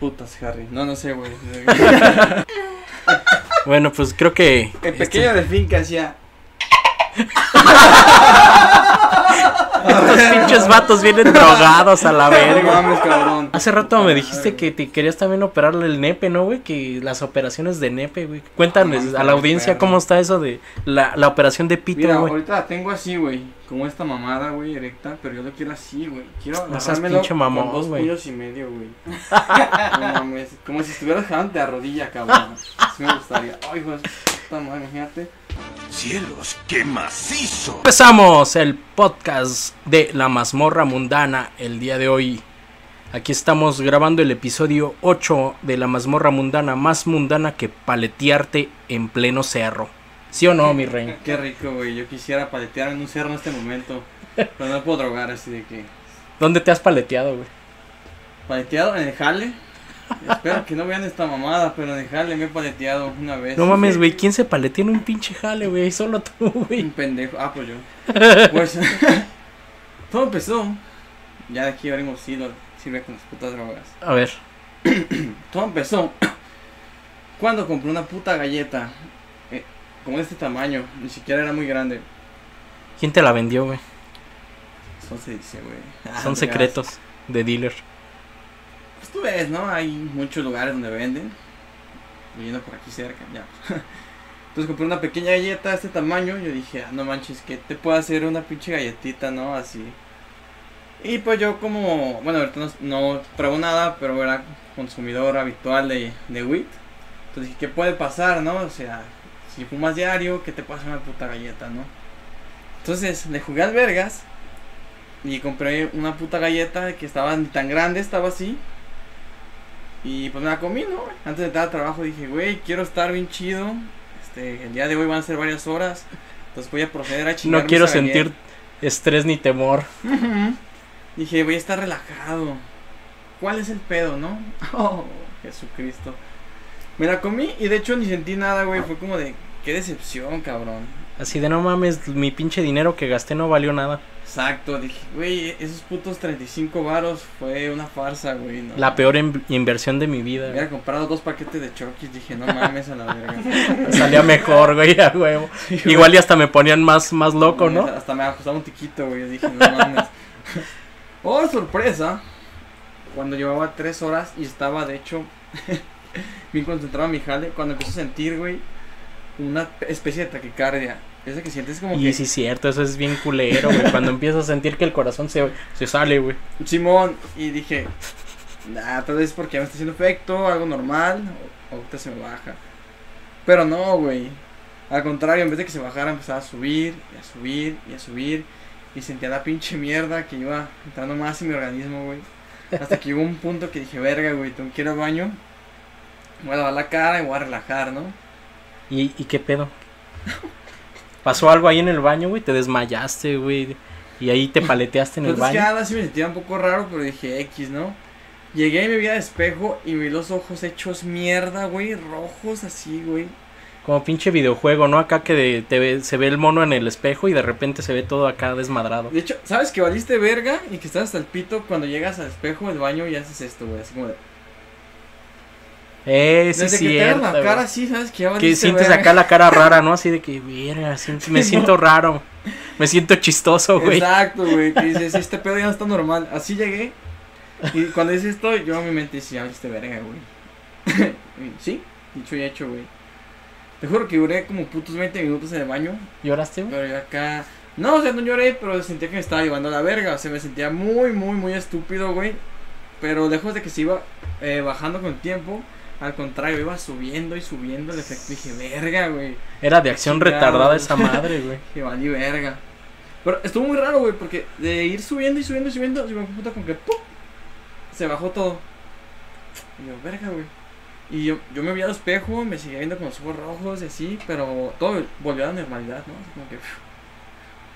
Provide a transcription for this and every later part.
Putas, Harry. No, no sé, güey. Bueno, pues creo que. El pequeño delfín que hacía. Estos pinches vatos vienen drogados a la No verga. mames, cabrón. Hace rato me dijiste que te querías también operarle el nepe, ¿no, güey? Que las operaciones de nepe, güey. Cuéntanos a la audiencia cómo está eso de la, la operación de pito, Mira, güey. ahorita la tengo así, güey. Como esta mamada, güey, erecta. Pero yo lo quiero así, güey. Quiero No seas agarrármelo pinche mamón, con dos güey. puños y medio, güey. no mames. Como si estuvieras jalando de rodilla, cabrón. Así me gustaría. Ay, güey. Puta madre, imagínate. ¡Cielos, qué macizo! Empezamos el podcast de La Mazmorra Mundana el día de hoy. Aquí estamos grabando el episodio 8 de La Mazmorra Mundana, más mundana que paletearte en pleno cerro. ¿Sí o no, mi rey? Qué rico, güey. Yo quisiera paletear en un cerro en este momento. Pero no puedo drogar, así de que. ¿Dónde te has paleteado, güey? Paleteado en el jale. Espero que no vean esta mamada, pero en el jale me he paleteado una vez. No mames, güey, ¿quién se paletea en un pinche jale, güey? Solo tú, güey. Un pendejo. Ah, pues yo. Pues. todo empezó. Ya de aquí abrimos hilo. Sirve con las putas drogas. A ver, Todo empezó. Cuando compré una puta galleta. eh, como de este tamaño. Ni siquiera era muy grande. ¿quién te la vendió, güey? Eso se dice, güey. Ah, Son te secretos de dealer. Tú ves, ¿no? Hay muchos lugares donde venden. Viviendo por aquí cerca, ya. Entonces compré una pequeña galleta de este tamaño. Yo dije, ah, no manches, que te puedo hacer una pinche galletita, ¿no? Así. Y pues yo como, bueno, ahorita no, no pruebo nada, pero era consumidor habitual de, de WIT. Entonces dije, ¿qué puede pasar, no? O sea, si fumas diario, ¿qué te pasa una puta galleta, no? Entonces le jugué al vergas y compré una puta galleta que estaba ni tan grande, estaba así. Y pues me la comí, ¿no? Antes de entrar al trabajo dije, güey, quiero estar bien chido. Este, el día de hoy van a ser varias horas. Entonces voy a proceder a chingar No quiero sentir estrés ni temor. Dije, voy a estar relajado. ¿Cuál es el pedo, no? Oh, Jesucristo. Me la comí y de hecho ni sentí nada, güey. Fue como de, qué decepción, cabrón. Así de no mames, mi pinche dinero que gasté no valió nada. Exacto, dije, güey, esos putos 35 varos fue una farsa, güey. ¿no? La peor in- inversión de mi vida. Hubiera comprado dos paquetes de Chokis, dije, no mames a la verga. Salía mejor, güey, a huevo. Igual y hasta me ponían más, más loco, ¿no? Hasta me ajustaba un tiquito, güey. Dije, no mames. oh, sorpresa. Cuando llevaba tres horas y estaba, de hecho, bien concentrado en mi jale, cuando empiezo a sentir, güey, una especie de taquicardia. Ese que sientes como Y que. sí, es cierto, eso es bien culero, güey. Cuando empiezas a sentir que el corazón se, se sale, güey. Simón, y dije, nah, tal vez porque ya me está haciendo efecto, algo normal, o ahorita se me baja. Pero no, güey. Al contrario, en vez de que se bajara, empezaba a subir, y a subir, y a subir. Y sentía la pinche mierda que iba entrando más en mi organismo, güey. Hasta que llegó un punto que dije, verga, güey, tengo que ir al baño. Me voy a lavar la cara y voy a relajar, ¿no? ¿Y, y qué pedo? ¿Pasó algo ahí en el baño, güey? Te desmayaste, güey. Y ahí te paleteaste en el baño. nada, sí me sentía un poco raro, pero dije X, ¿no? Llegué y me vi al espejo y vi los ojos hechos mierda, güey, rojos así, güey. Como pinche videojuego, ¿no? Acá que de- te ve- se ve el mono en el espejo y de repente se ve todo acá desmadrado. De hecho, ¿sabes que valiste verga y que estás hasta el pito cuando llegas al espejo del baño y haces esto, güey? Así como de... Eh, sí, Desde que te hagas cierto. la cara así, ¿sabes? Que ya Que valiste sientes acá la cara rara, ¿no? Así de que, verga, siento- me siento raro. Me siento chistoso, güey. Exacto, güey, que dices, este pedo ya no está normal. Así llegué. Y cuando dices esto, yo a mi mente decía, valiste verga, güey. Sí, dicho y hecho, güey. Te juro que duré como putos 20 minutos en el baño ¿Lloraste, güey? Pero yo acá. No, o sea, no lloré, pero sentía que me estaba llevando a la verga. O sea, me sentía muy, muy, muy estúpido, güey. Pero lejos de que se iba eh, bajando con el tiempo, al contrario, iba subiendo y subiendo el efecto. Dije, verga, güey. Era de acción Chingado. retardada esa madre, güey. Que valí verga. Pero estuvo muy raro, güey, porque de ir subiendo y subiendo y subiendo, se me puta con que ¡pum! Se bajó todo. Y yo, verga, güey. Y yo, yo me vi al espejo, me seguía viendo con los ojos rojos y así, pero todo volvió a la normalidad, ¿no? Como que.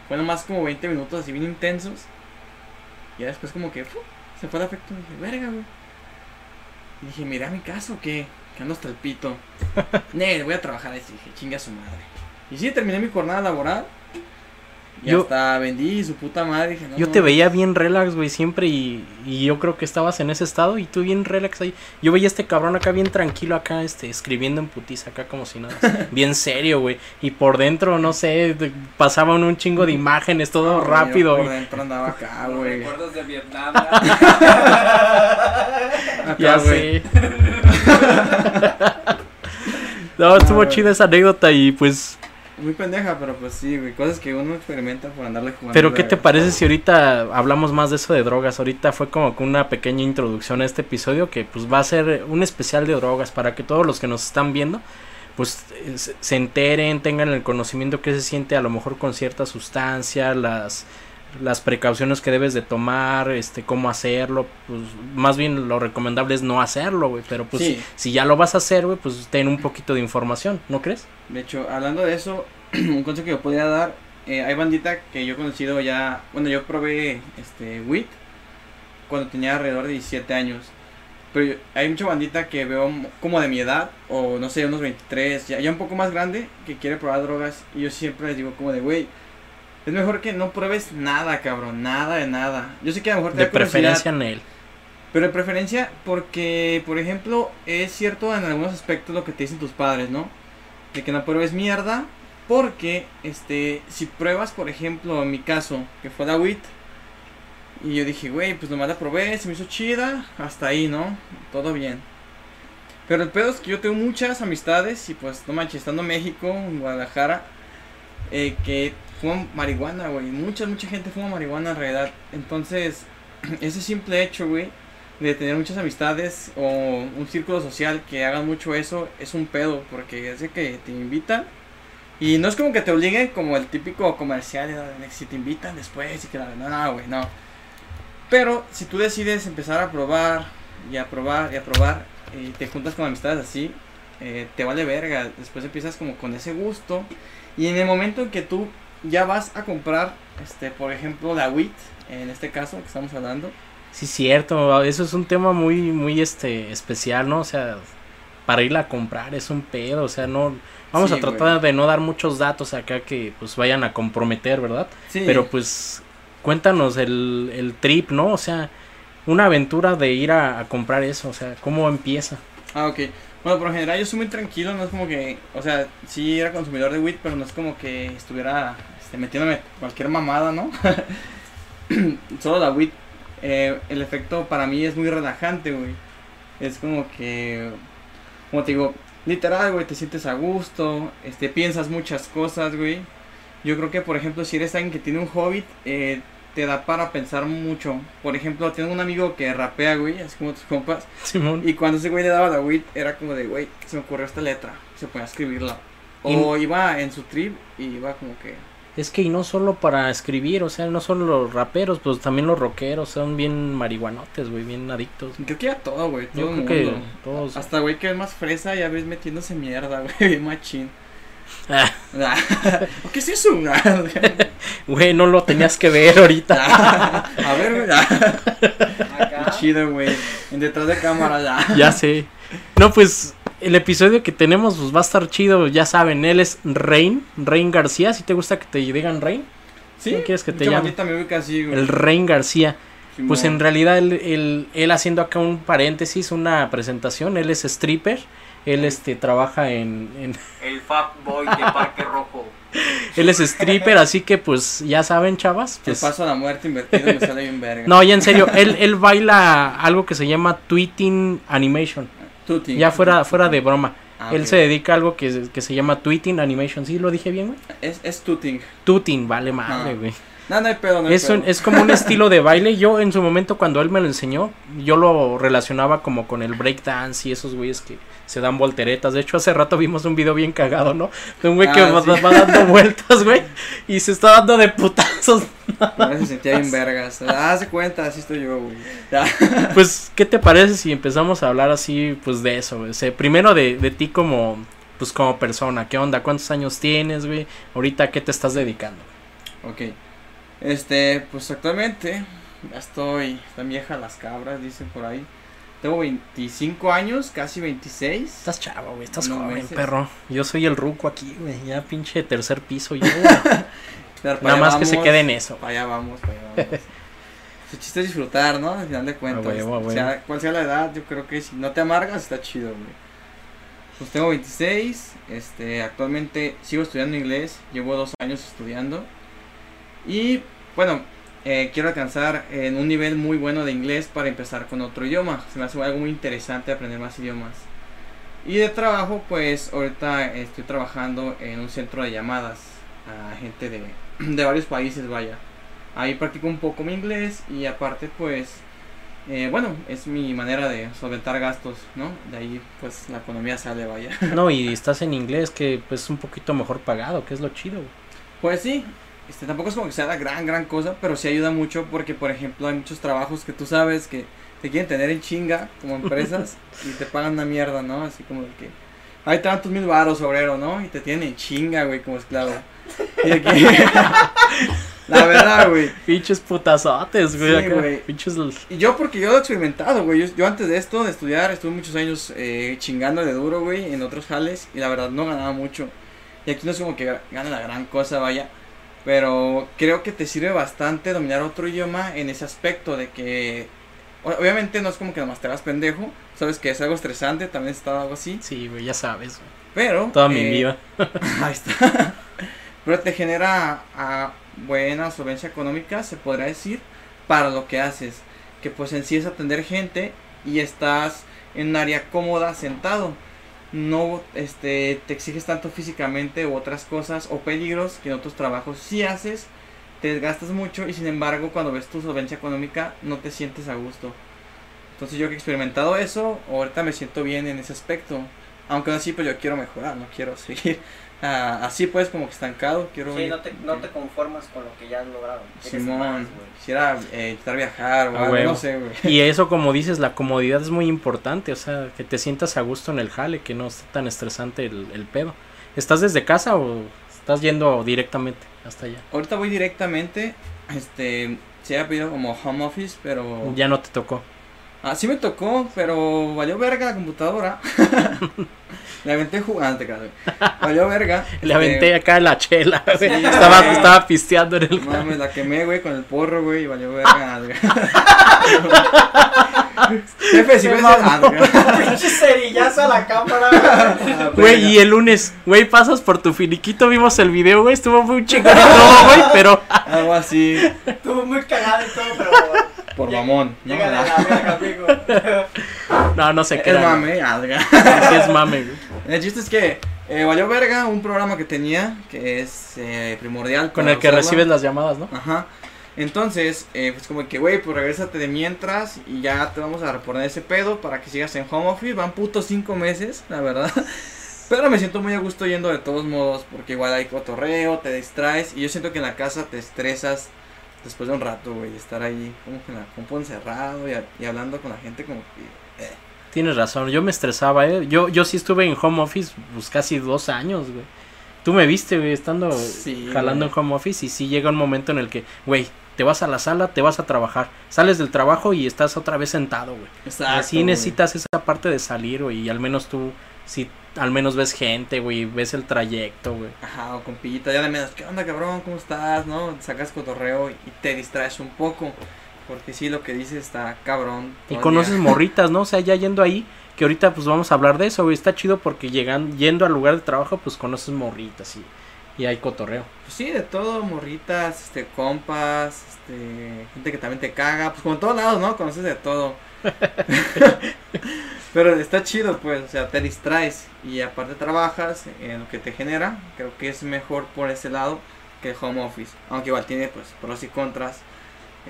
Fue nomás como 20 minutos así bien intensos. Y ya después como que se fue el afecto. Y dije, verga, güey. Y dije, mira mi caso, ¿qué? Que ando hasta el pito. Voy a trabajar. Y dije, chinga su madre. Y sí, terminé mi jornada laboral. Y Yo- hasta vendí su puta madre. Dije, no, Yo no, te veía bien relax, güey, siempre y, y yo creo que estabas en ese estado y tú bien relax ahí. Yo veía a este cabrón acá bien tranquilo acá, este, escribiendo en putiza acá como si nada. bien serio, güey. Y por dentro, no sé, pasaban un chingo de imágenes, todo rápido. Yo por dentro andaba acá, güey. recuerdos de Vietnam. Acá, Ya güey. no, estuvo Ah, chida esa anécdota y pues... Muy pendeja, pero pues sí, güey. Cosas que uno experimenta por andarle jugando. Pero ¿qué te parece si ahorita hablamos más de eso de drogas? Ahorita fue como que una pequeña introducción a este episodio que pues va a ser un especial de drogas para que todos los que nos están viendo pues eh, se enteren, tengan el conocimiento que se siente a lo mejor con cierta sustancia, las las precauciones que debes de tomar, este cómo hacerlo, pues más bien lo recomendable es no hacerlo, güey, pero pues Sí. si, ya lo vas a hacer, güey, pues ten un poquito de información, ¿no crees? De hecho, hablando de eso, un consejo que yo podría dar, eh, hay bandita que yo he conocido ya, bueno, yo probé este WIT cuando tenía alrededor de 17 años. Pero yo- hay mucha bandita que veo como de mi edad, o no sé, unos 23, ya, ya un poco más grande, que quiere probar drogas. Y yo siempre les digo como de, güey, es mejor que no pruebes nada, cabrón, nada de nada. Yo sé que a lo mejor te De da preferencia en él. pero de preferencia porque, por ejemplo, es cierto en algunos aspectos lo que te dicen tus padres, ¿no? De que no pruebes mierda, porque, este, si pruebas, por ejemplo, en mi caso, que fue la WIT, y yo dije, güey, pues nomás la probé, se me hizo chida, hasta ahí, ¿no? Todo bien. Pero el pedo es que yo tengo muchas amistades, y pues, no manches, estando en México, en Guadalajara, eh, que fuman marihuana, güey. Mucha, mucha gente fuma marihuana en realidad. Entonces, ese simple hecho, güey, de tener muchas amistades o un círculo social que hagan mucho eso, es un pedo, porque es de que te invitan. Y no es como que te obliguen como el típico comercial, de si te invitan después y que la no, no, güey, no. Pero si tú decides empezar a probar y a probar y a probar y te juntas con amistades así, eh, te vale verga. Después empiezas como con ese gusto. Y en el momento en que tú ya vas a comprar, este, por ejemplo, la WIT, en este caso que estamos hablando, Sí, cierto, eso es un tema muy, muy este, especial, ¿no? O sea, para irla a comprar es un pedo, o sea, no, vamos Sí, a tratar de no dar muchos datos acá que pues vayan a comprometer, ¿verdad? sí, Pero pues cuéntanos el, el trip, ¿no? O sea, una aventura de ir a, a comprar eso, o sea, ¿cómo empieza? Ah, ok. Bueno, por lo general yo soy muy tranquilo, no es como que, o sea, sí era consumidor de WIT, pero no es como que estuviera este, metiéndome cualquier mamada, ¿no? Solo la WIT, eh, el efecto para mí es muy relajante, güey. Es como que, como te digo, literal, güey, te sientes a gusto, este, piensas muchas cosas, güey. Yo creo que, por ejemplo, si eres alguien que tiene un hobbit, eh, te da para pensar mucho. Por ejemplo, tengo un amigo que rapea, güey, así como tus compas. Simón. Y cuando ese güey le daba la weed, era como de, güey, se me ocurrió esta letra. Se ponía a escribirla. O iba en su trip y iba como que. Es que y no solo para escribir, o sea, no solo los raperos, pues también los rockeros son bien marihuanotes, güey, bien adictos. Creo que era todo, güey. Todo Yo el creo que mundo. todos... Hasta güey que es más fresa, ya ves metiéndose mierda, güey, bien machín. Ah, ¿Qué es eso? Güey, no lo tenías que ver ahorita. a ver, güey. Qué chido, güey. En detrás de cámara ya. ya sé. No, pues el episodio que tenemos pues, va a estar chido, ya saben, él es Rain, Rain García, si te gusta que te digan Rain, ¿Sí? ¿Cómo quieres que te llame? así, güey. el Rain García. Simón. Pues en realidad él, él, él haciendo acá un paréntesis, una presentación, él es stripper, él este trabaja en, en- El Fat Boy de Parque Rojo. él es stripper, así que pues ya saben, chavas, El pues paso a la muerte invertido me sale bien verga. no, ya en serio, él, él baila algo que se llama tweeting animation, ya fuera, fuera de broma. Ah, Él se dedica a algo que, que se llama tweeting animation, ¿sí lo dije bien, güey? Es, es tuting. Tuting, vale madre, Ah. güey. No, no hay pedo, no hay Es, un- es como un estilo de baile. Yo en su momento cuando él me lo enseñó, yo lo relacionaba como con el breakdance y esos güeyes que se dan volteretas. De hecho, hace rato vimos un video bien cagado, ¿no? De un güey que Ah, va, sí. va dando vueltas, güey. Y se está dando de putazos. Ahora se sentía bien vergas. Ah, se cuenta, así estoy yo, güey. Pues, ¿qué te parece si empezamos a hablar así, pues de eso, güey? O sea, primero de, de ti como, pues como persona. ¿Qué onda? ¿Cuántos años tienes, güey? Ahorita, ¿a ¿qué te estás dedicando? Ok. Este, pues actualmente ya estoy tan vieja las cabras, dicen por ahí. Tengo 25 años, casi 26. Estás chavo, güey. Estás No joven, meses. perro. Yo soy el ruco aquí, güey. Ya pinche tercer piso yo. Nada más que se quede en eso. Para allá vamos, para allá vamos. Su chiste es disfrutar, ¿no? Al final de cuentas. huevo, a huevo. Sea, cual sea la edad, yo creo que si no te amargas, está chido, güey. Pues tengo 26, este, actualmente sigo estudiando inglés, llevo dos años estudiando. Y bueno, eh, quiero alcanzar en un nivel muy bueno de inglés para empezar con otro idioma. Se me hace algo muy interesante aprender más idiomas. Y de trabajo, pues ahorita estoy trabajando en un centro de llamadas a gente de, de varios países, vaya. Ahí practico un poco mi inglés y aparte, pues, eh, bueno, es mi manera de solventar gastos, ¿no? De ahí, pues, la economía sale, vaya. No, y estás en inglés que pues es un poquito mejor pagado, que es lo chido. Pues sí, este, tampoco es como que sea la gran, gran cosa, pero sí ayuda mucho porque, por ejemplo, hay muchos trabajos que tú sabes que te quieren tener en chinga como empresas y te pagan una mierda, ¿no? Así como de que hay tantos mil baros, obrero, ¿no? Y te tienen en chinga, güey, como esclavo. Y aquí, la verdad, güey. Pinches putazotes, güey. Sí, güey. Pinches. Y yo porque yo lo he experimentado, güey. Yo, yo antes de esto, de estudiar, estuve muchos años eh, chingando de duro, güey, en otros jales. Y la verdad no ganaba mucho. Y aquí no es como que gane la gran cosa, vaya. Pero creo que te sirve bastante dominar otro idioma en ese aspecto de que... Obviamente no es como que nomás te hagas pendejo. Sabes que es algo estresante, también está algo así. Sí, güey, ya sabes. güey. Pero... Toda mi eh, vida. Ahí está. Pero te genera a buena solvencia económica, se podrá decir, para lo que haces. Que pues en sí es atender gente y estás en un área cómoda sentado. No este, te exiges tanto físicamente u otras cosas o peligros que en otros trabajos sí haces. Te desgastas mucho y sin embargo cuando ves tu solvencia económica no te sientes a gusto. Entonces yo que he experimentado eso, ahorita me siento bien en ese aspecto. Aunque así pues yo quiero mejorar, no quiero seguir ah, así pues como que estancado. Quiero Sí, ir- no te, no te conformas con lo que ya has logrado. Simón, más, quisiera eh, intentar viajar o algo, no sé, güey. Y eso, como dices, la comodidad es muy importante. O sea, que te sientas a gusto en el jale, que no esté tan estresante el, el pedo. ¿Estás desde casa o estás yendo directamente hasta allá? Ahorita voy directamente, este, se ha pedido como home office, pero... Ya no te tocó. Ah, sí me tocó, pero valió verga la computadora. Le aventé jugante, cara. Valió verga. Le este, aventé acá la chela. güey. Sí, estaba, güey. estaba pisteando en el. Mames, la quemé, güey, con el porro, güey, y valió verga. Jefe, si ves. Pinche cerillazo a la cámara, güey. Güey, y el lunes, güey, pasas por tu finiquito, vimos el video, güey, estuvo muy chingón y todo, güey, pero Algo así, Estuvo muy cagado y todo, pero. Por mamón. ¿no? Llega a la no, no sé qué Es mame, alga. Es mame. El chiste es que eh, valió verga un programa que tenía que es eh, primordial. Con el que usarla. recibes las llamadas, ¿no? Ajá. Entonces, eh, pues como que, güey, pues regrésate de mientras y ya te vamos a reponer ese pedo para que sigas en home office. Van putos cinco meses, la verdad. Pero me siento muy a gusto yendo de todos modos porque igual hay cotorreo, te distraes y yo siento que en la casa te estresas después de un rato, güey, estar ahí como que en la compu encerrado y, a- y hablando con la gente como que... eh. Tienes razón, yo me estresaba, ¿eh? Yo, yo sí estuve en home office, pues casi dos años, güey. Tú me viste, güey, estando Sí, jalando güey. en home office y sí llega un momento en el que, güey, te vas a la sala, te vas a trabajar, sales del trabajo y estás otra vez sentado, güey. Exacto, Así güey. necesitas esa parte de salir, güey, y al menos tú, si al menos ves gente, güey, ves el trayecto, güey. Ajá, o compita, ya de menos, ¿qué onda cabrón? ¿Cómo estás? ¿No? Sacas cotorreo y te distraes un poco. Porque sí, lo que dices está cabrón. Y conoces morritas, ¿no? O sea, ya yendo ahí, que ahorita pues vamos a hablar de eso, güey. Está chido porque llegan, yendo al lugar de trabajo, pues conoces morritas y, y hay cotorreo. Pues sí, de todo, morritas, este, compas, este, gente que también te caga, pues como en todos lados, ¿no? Conoces de todo. Pero está chido, pues, o sea, te distraes y aparte trabajas en lo que te genera. Creo que es mejor por ese lado que el home office. Aunque igual tiene, pues, pros y contras,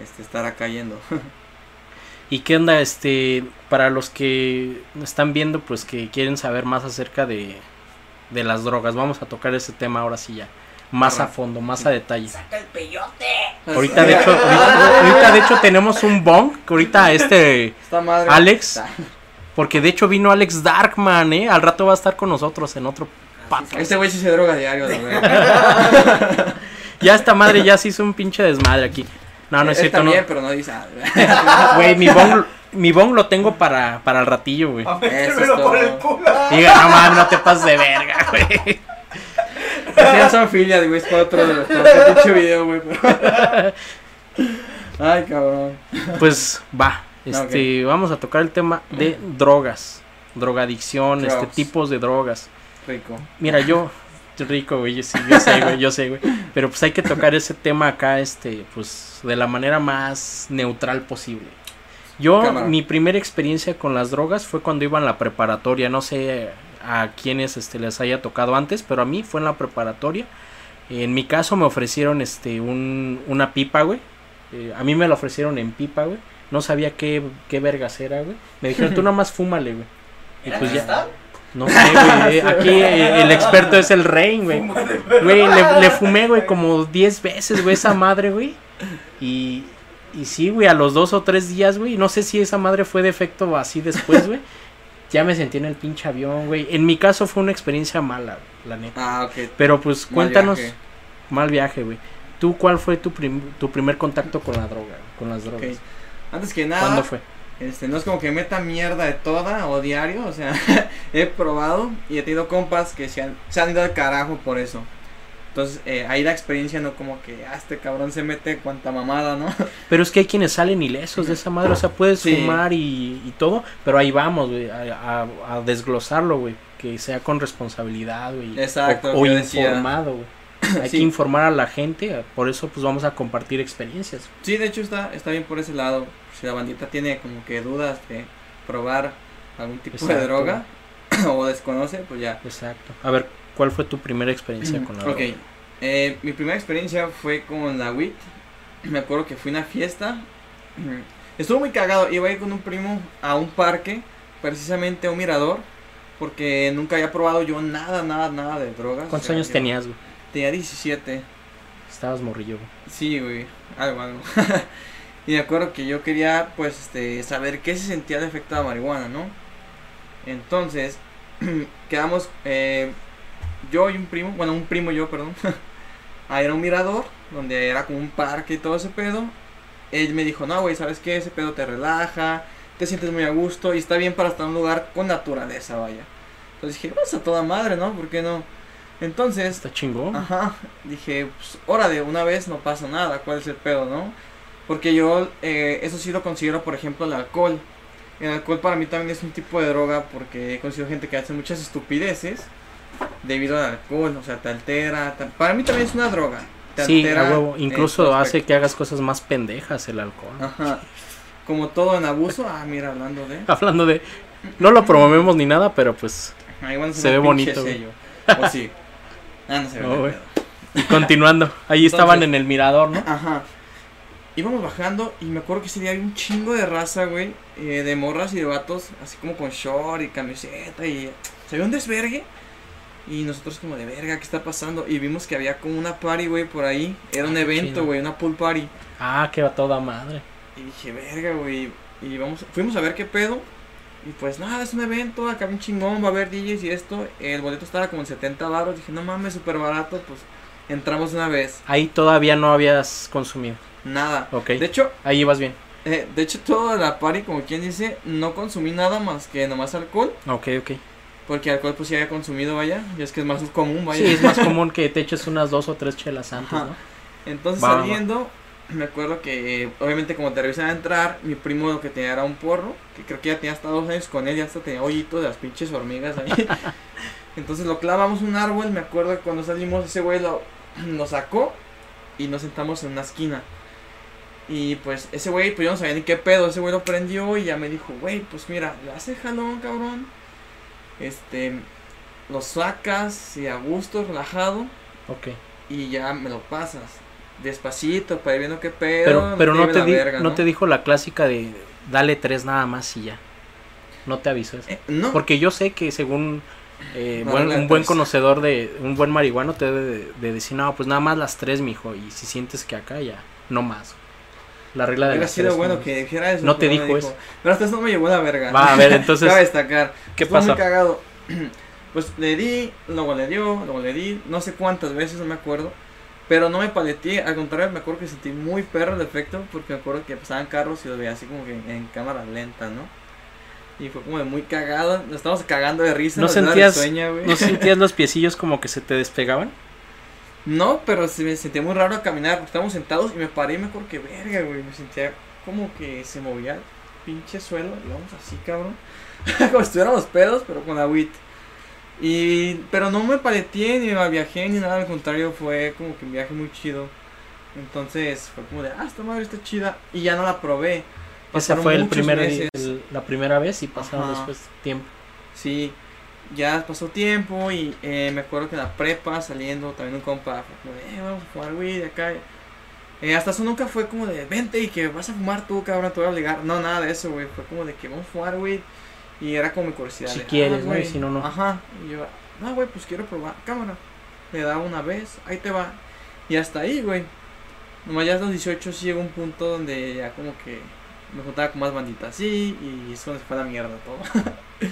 este, estar acá yendo. ¿Y qué onda, este, para los que están viendo, pues que quieren saber más acerca de, de las drogas? Vamos a tocar ese tema ahora sí ya. Más a fondo, más a detalle. Saca el peyote. Ahorita de hecho, ahorita, ahorita, de hecho tenemos un bong, que ahorita este Esta madre. Alex, porque de hecho vino Alex Darkman, eh, al rato va a estar con nosotros en otro podcast. Este güey sí se droga diario, verdad. Ya esta madre ya se hizo un pinche desmadre aquí. No, no es cierto, no. también, pero no dice nada. Güey, mi bong, mi bong lo tengo para, para el ratillo, güey. A Eso es por todo. el culo. Diga, no mames, no te pases de verga, güey. Hacían zoofilia, güey, es para otro, para otro pinche video, güey. pero- Ay, cabrón. Pues va, este, vamos a tocar el tema de drogas, drogadicción, este, tipos de drogas. Rico. Mira, yo, rico, güey, yo sí, yo sé, güey, yo sé, güey. Pero pues hay que tocar ese tema acá, este, pues, de la manera más neutral posible. Yo, Cámara. mi primera experiencia con las drogas fue cuando iba en la preparatoria, no sé a quienes, este, les haya tocado antes, pero a mí fue en la preparatoria. En mi caso me ofrecieron, este, un, una pipa, güey. Eh, a mí me la ofrecieron en pipa, güey. No sabía qué, qué vergas era, güey. Me dijeron, tú nada más fúmale, güey. Y ¿Era pues ya. cristal? No sé, güey. eh, Aquí eh, el experto es el rey, güey. Güey, le, le fumé, güey, como 10 veces, güey, esa madre, güey. Y, y sí, güey, a los dos o tres días, güey. No sé si esa madre fue de efecto así después, güey. Ya me sentí en el pinche avión, güey. En mi caso fue una experiencia mala, la neta. Ah, ok. Pero pues Mal cuéntanos, viaje. mal viaje, güey. ¿Tú cuál fue tu, prim- tu primer contacto con la droga, con las drogas? Antes que nada, ¿Cuándo fue? Este, no es como que meta mierda de toda o diario, o sea, he probado y he tenido compas que se han, se han ido al carajo por eso. Entonces, eh, ahí la experiencia no como que, ah, este cabrón se mete cuanta mamada, ¿no? Pero es que hay quienes salen ilesos de esa madre, o sea, puedes Sí. fumar y, y todo, pero ahí vamos, güey, a, a- a desglosarlo, güey, que sea con responsabilidad, güey. Exacto, O, o informado, güey. Hay Sí. que informar a la gente, por eso pues vamos a compartir experiencias. Sí, de hecho está, está bien por ese lado. Si la bandita tiene como que dudas de probar algún tipo de droga o desconoce, pues ya. Exacto. A ver, ¿cuál fue tu primera experiencia con la droga? eh, mi primera experiencia fue con la WIT. Me acuerdo que fui a una fiesta. Estuvo muy cagado. Iba a ir con un primo a un parque, precisamente a un mirador, porque nunca había probado yo nada, nada, nada de drogas. ¿Cuántos O sea, años tenías, güey? Tenía 17. Estabas morrillo, güey. Sí, güey, algo, algo. y me acuerdo que yo quería, pues, este, saber qué se sentía el efecto de la marihuana, ¿no? Entonces, quedamos, eh, yo y un primo, bueno, un primo y yo, perdón, ahí era un mirador, donde era como un parque y todo ese pedo. Él me dijo, no, güey, ¿sabes qué? Ese pedo te relaja, te sientes muy a gusto y está bien para estar en un lugar con naturaleza, vaya. Entonces dije, vas a toda madre, ¿no? ¿Por qué no? Entonces, Está chingón. Ajá, dije, pues, órale, una vez no pasa nada, ¿cuál es el pedo, no? Porque yo, eh, eso sí lo considero, por ejemplo, el alcohol. El alcohol para mí también es un tipo de droga porque he conocido gente que hace muchas estupideces debido al alcohol, o sea, te altera. te- para mí también es una droga. Te Sí, altera a huevo. Incluso hace que hagas cosas más pendejas el alcohol. Ajá. Como todo en abuso, ah, mira, hablando de. Hablando de... No lo promovemos ni nada, pero pues... Ahí van a Se ve bonito. O sí. Ah, no se ve. No. Y continuando. Ahí estaban en el mirador, ¿no? Ajá. Íbamos bajando y me acuerdo que ese día había un chingo de raza, güey. eh, de morras y de vatos, así como con short y camiseta y... Se veía un desvergue. Y nosotros como de verga, ¿qué está pasando? Y vimos que había como una party, güey, por ahí. Era un Ah, evento, güey, una pool party. Ah, que va toda madre. Y dije, verga, güey. Y vamos, fuimos a ver qué pedo. Y pues nada, es un evento, acá un chingón, va a haber DJs y esto. El boleto estaba como en 70 baros. Dije, no mames, súper barato, pues entramos una vez. Ahí todavía no habías consumido. Nada. Ok. De hecho, Ahí ibas bien. Eh, de hecho, toda la party, como quien dice, no consumí nada más que nomás alcohol. Ok, ok. Porque alcohol, pues sí había consumido, vaya. Y es que es más común, vaya. Sí, es más común que te eches unas dos o tres chelas antes, Ajá. ¿no? Entonces, Va, va, va. saliendo, me acuerdo que, eh, obviamente, como te revisan a entrar, mi primo lo que tenía era un porro. Que creo que ya tenía hasta dos años con él. Y hasta tenía hoyito de las pinches hormigas ahí. Entonces lo clavamos un árbol. Me acuerdo que cuando salimos, ese güey lo, lo sacó. Y nos sentamos en una esquina. Y pues ese güey, pues yo no sabía ni qué pedo. Ese güey lo prendió y ya me dijo, güey, pues mira, le hace jalón, cabrón. Este, lo sacas y a gusto, relajado. Ok. Y ya me lo pasas. Despacito, para ir viendo qué pedo. Pero, pero no, te la di- verga, no te dijo la clásica de dale tres nada más y ya. No te avisó eso. Eh, no, Porque yo sé que según eh, No, buen- un buen conocedor de un buen marihuano te debe de, de decir, no, pues nada más las tres, mijo. Y si sientes que acá ya, no más. La regla de las sido tres, bueno ¿no? que dijera eso. No te dijo me eso. Pero hasta eso no me llevó la verga. Va, a ver, entonces, Cabe destacar. ¿qué Estuvo pasó? muy cagado. Pues le di, luego le dio, luego le di, no sé cuántas veces, no me acuerdo. Pero no me paleteé, al contrario, me acuerdo que sentí muy perro el efecto porque me acuerdo que pasaban carros y lo veía así como que en cámara lenta, ¿no? Y fue como de muy cagado, nos estábamos cagando de risa. ¿No sentías-. ¿No sentías los piecillos como que se te despegaban? No, pero se me sentía muy raro caminar, porque estábamos sentados y me paré y me acuerdo que verga, güey, me sentía como que se movía el pinche suelo, íbamos así, cabrón. como si estuviéramos pedos, pero con agüita. Y, pero no me paleteé ni me viajé ni nada, al contrario, fue como que un viaje muy chido. Entonces fue como de, ah, esta madre está chida. Y ya no la probé. Esa Pasaron fue el primer, el- la primera vez y pasaron Ajá. después tiempo. Sí, ya pasó tiempo y eh, me acuerdo que en la prepa saliendo también un compa fue como de, eh, vamos a fumar weed acá. Eh, hasta eso nunca fue como de, vente y que vas a fumar tú, cabrón, te voy a obligar. No, nada de eso, güey. Fue como de que vamos a fumar weed. Y era como mi curiosidad. Si de, quieres, "Ah. Y güey". si no, no. Ajá. Y yo, no, güey, pues quiero probar. Cámara. Le da una vez, ahí te va. Y hasta ahí, güey. Nomás ya a los 18 sí llegó un punto donde ya como que me juntaba con más banditas así y es cuando se fue a la mierda todo.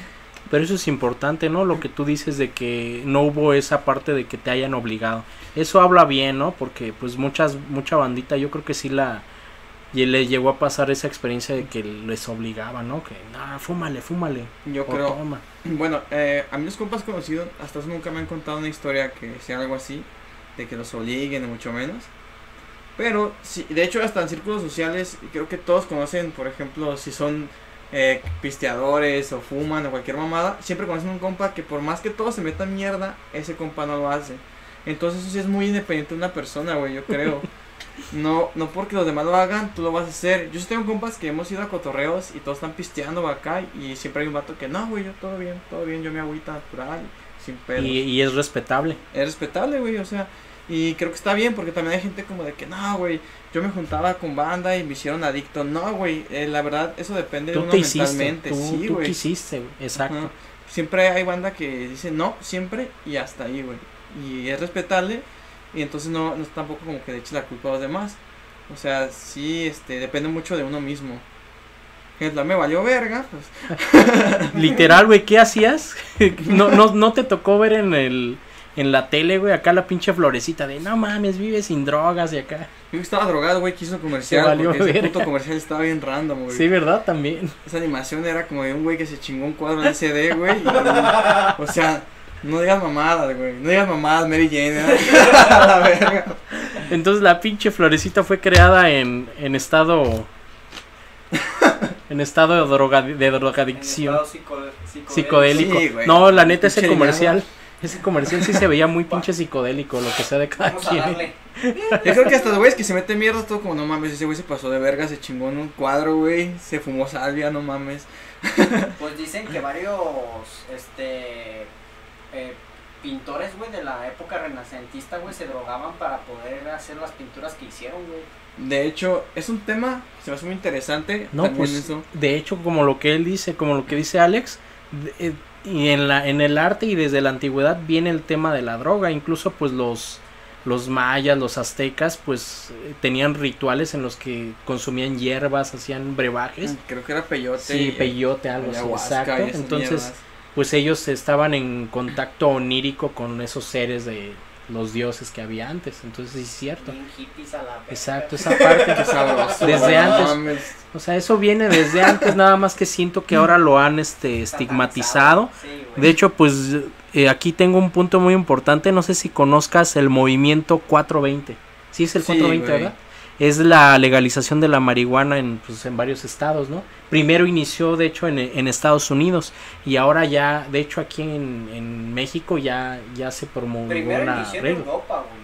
Pero eso es importante, ¿no? Lo que tú dices de que no hubo esa parte de que te hayan obligado. Eso habla bien, ¿no? Porque pues muchas mucha bandita yo creo que sí la y le llegó a pasar esa experiencia de que les obligaba, ¿no? Que, no, fúmale, fúmale. Yo creo, toma. Bueno, eh, a mí los compas conocidos hasta nunca me han contado una historia que sea algo así, de que los obliguen, mucho menos. Pero, sí, de hecho, hasta en círculos sociales, creo que todos conocen, por ejemplo, si son eh, pisteadores o fuman o cualquier mamada, siempre conocen un compa que por más que todo se meta mierda, ese compa no lo hace. Entonces, eso sí es muy independiente de una persona, güey, yo creo. No, no porque los demás lo hagan, tú lo vas a hacer. Yo sí tengo compas que hemos ido a cotorreos y todos están pisteando acá y siempre hay un vato que no, güey, yo todo bien, todo bien, yo me agüita natural, sin pedo. Y, y es respetable. Es respetable, güey, o sea, y creo que está bien porque también hay gente como de que no, güey, yo me juntaba con banda y me hicieron adicto. No, güey, eh, la verdad, eso depende de uno te hiciste, mentalmente, tú, sí, tú güey. quisiste, güey, exacto. Ajá. Siempre hay banda que dice no, siempre y hasta ahí, güey. Y es respetable y entonces no, no es tampoco como que le eches la culpa a los demás. O sea, sí, este, depende mucho de uno mismo. Ejemplo, me valió verga, pues. Literal, güey, ¿qué hacías? no, no, no te tocó ver en el en la tele, güey, acá la pinche florecita de no mames, vive sin drogas y acá. Yo estaba drogado, güey, que hizo comercial. Te valió porque ese puto comercial estaba bien random, güey. Sí, ¿verdad? También. Esa animación era como de un güey que se chingó un cuadro de CD, güey. y- o sea, no digas mamadas, güey. No digas mamadas, Mary Jane. ¿eh? A la verga. Entonces la pinche florecita fue creada en, en estado en estado de, droga, de drogadicción En estado psico- psicodélico. psicodélico. Sí, güey. no, la neta ese comercial, ese comercial sí se veía muy pinche psicodélico, lo que sea de cada Vamos a quien. darle. Yo creo que hasta los güeyes que se meten mierda, todo como no mames. Ese güey se pasó de verga, se chingó en un cuadro, güey. Se fumó salvia, no mames. Pues dicen que varios este eh, pintores, güey, de la época renacentista, güey, se drogaban para poder hacer las pinturas que hicieron, güey. De hecho, es un tema que se me hace muy interesante. No, también pues eso. de hecho como lo que él dice, como lo que dice Alex, de- eh, y en la en el arte y desde la antigüedad viene el tema de la droga, incluso pues los los mayas, los aztecas, pues eh, tenían rituales en los que consumían hierbas, hacían brebajes. Creo que era peyote. Sí, y- peyote, algo así, exacto. Entonces, mierdas. pues ellos estaban en contacto onírico con esos seres de los dioses que había antes. Entonces, sí es cierto. Exacto, esa parte. Sabroso. Desde antes. O sea, eso viene desde antes, nada más que siento que ahora lo han este, estigmatizado. Sí. De hecho, pues eh, aquí tengo un punto muy importante. No sé si conozcas el movimiento 420. Sí, es el Sí, 420, güey. ¿verdad? Es la legalización de la marihuana en, pues, en varios estados, ¿no? Primero inició, de hecho, en, en Estados Unidos y ahora ya, de hecho, aquí en, en México ya, ya se promovió Primero una inició en. Europa, güey.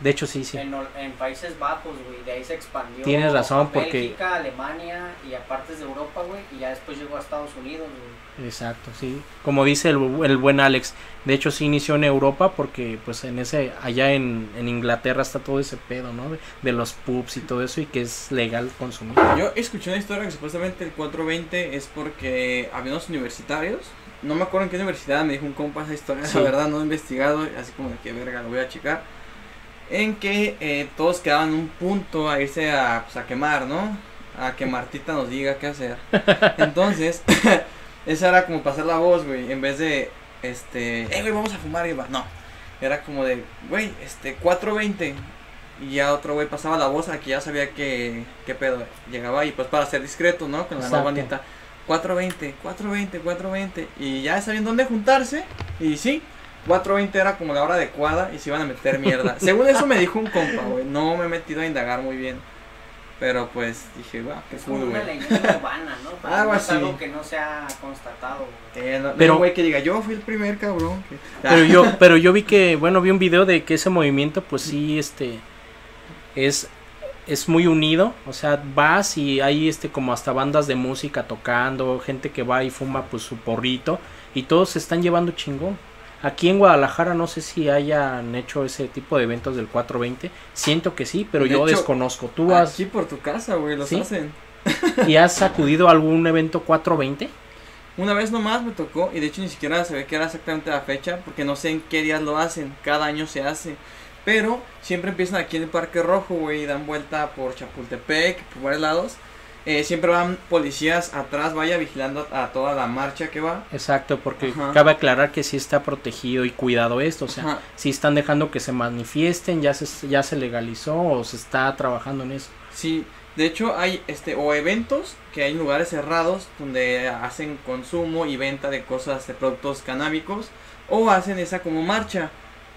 De hecho, sí, sí. En, Países Bajos, güey. De ahí se expandió. Tienes razón, porque- Bélgica, Alemania y a partes de Europa, güey. Y ya después llegó a Estados Unidos, güey. Exacto, sí. Como dice el, el buen Alex, de hecho sí inició en Europa porque pues en ese, allá en, en Inglaterra está todo ese pedo, ¿no? De, de los pubs y todo eso y que es legal consumir. Yo escuché una historia que supuestamente el 420 es porque había unos universitarios. No me acuerdo en qué universidad me dijo un compa esa historia. Sí. La verdad no he investigado, así como de que verga, lo voy a checar. En que eh, todos quedaban un punto a irse a, pues, a quemar, ¿no? A que Martita nos diga qué hacer. Entonces, esa era como pasar la voz, güey. En vez de, este, eh, güey, vamos a fumar y va. No. Era como de, güey, este, 420. Y ya otro güey pasaba la voz a que ya sabía que, qué pedo. Llegaba y pues para ser discreto, ¿no? Con la más bandita. 420, 420, 420. Y ya sabían dónde juntarse. Y sí, 4.20 era como la hora adecuada y se iban a meter mierda. Según eso me dijo un compa, güey. No me he metido a indagar muy bien. Pero pues dije, guau, qué Es cool, una güey. leyenda urbana, ¿no? Pero Algo no es así. algo que no se ha constatado. güey. Eh, no, Pero- güey que diga, yo fui el primer cabrón. que- Pero yo, pero yo vi que, bueno, vi un video de que ese movimiento, pues sí, este, es, es muy unido. O sea, vas y hay este como hasta bandas de música tocando, gente que va y fuma pues su porrito y todos se están llevando chingón. Aquí en Guadalajara no sé si hayan hecho ese tipo de eventos del 420. Siento que sí, pero De yo hecho, desconozco. ¿Tú has Aquí por tu casa, güey, los ¿Sí? hacen. y has acudido a algún evento 420? Una vez nomás me tocó, y de hecho ni siquiera se ve que era exactamente la fecha, porque no sé en qué días lo hacen, cada año se hace. Pero siempre empiezan aquí en el Parque Rojo, güey, y dan vuelta por Chapultepec, por varios lados. Eh, siempre van policías atrás, vaya vigilando a toda la marcha que va. Exacto, porque Ajá. cabe aclarar que sí está protegido y cuidado esto, o sea, Ajá. si están dejando que se manifiesten, ya se, ya se legalizó o se está trabajando en eso. Sí, de hecho hay este o eventos que hay lugares cerrados donde hacen consumo y venta de cosas de productos canábicos o hacen esa como marcha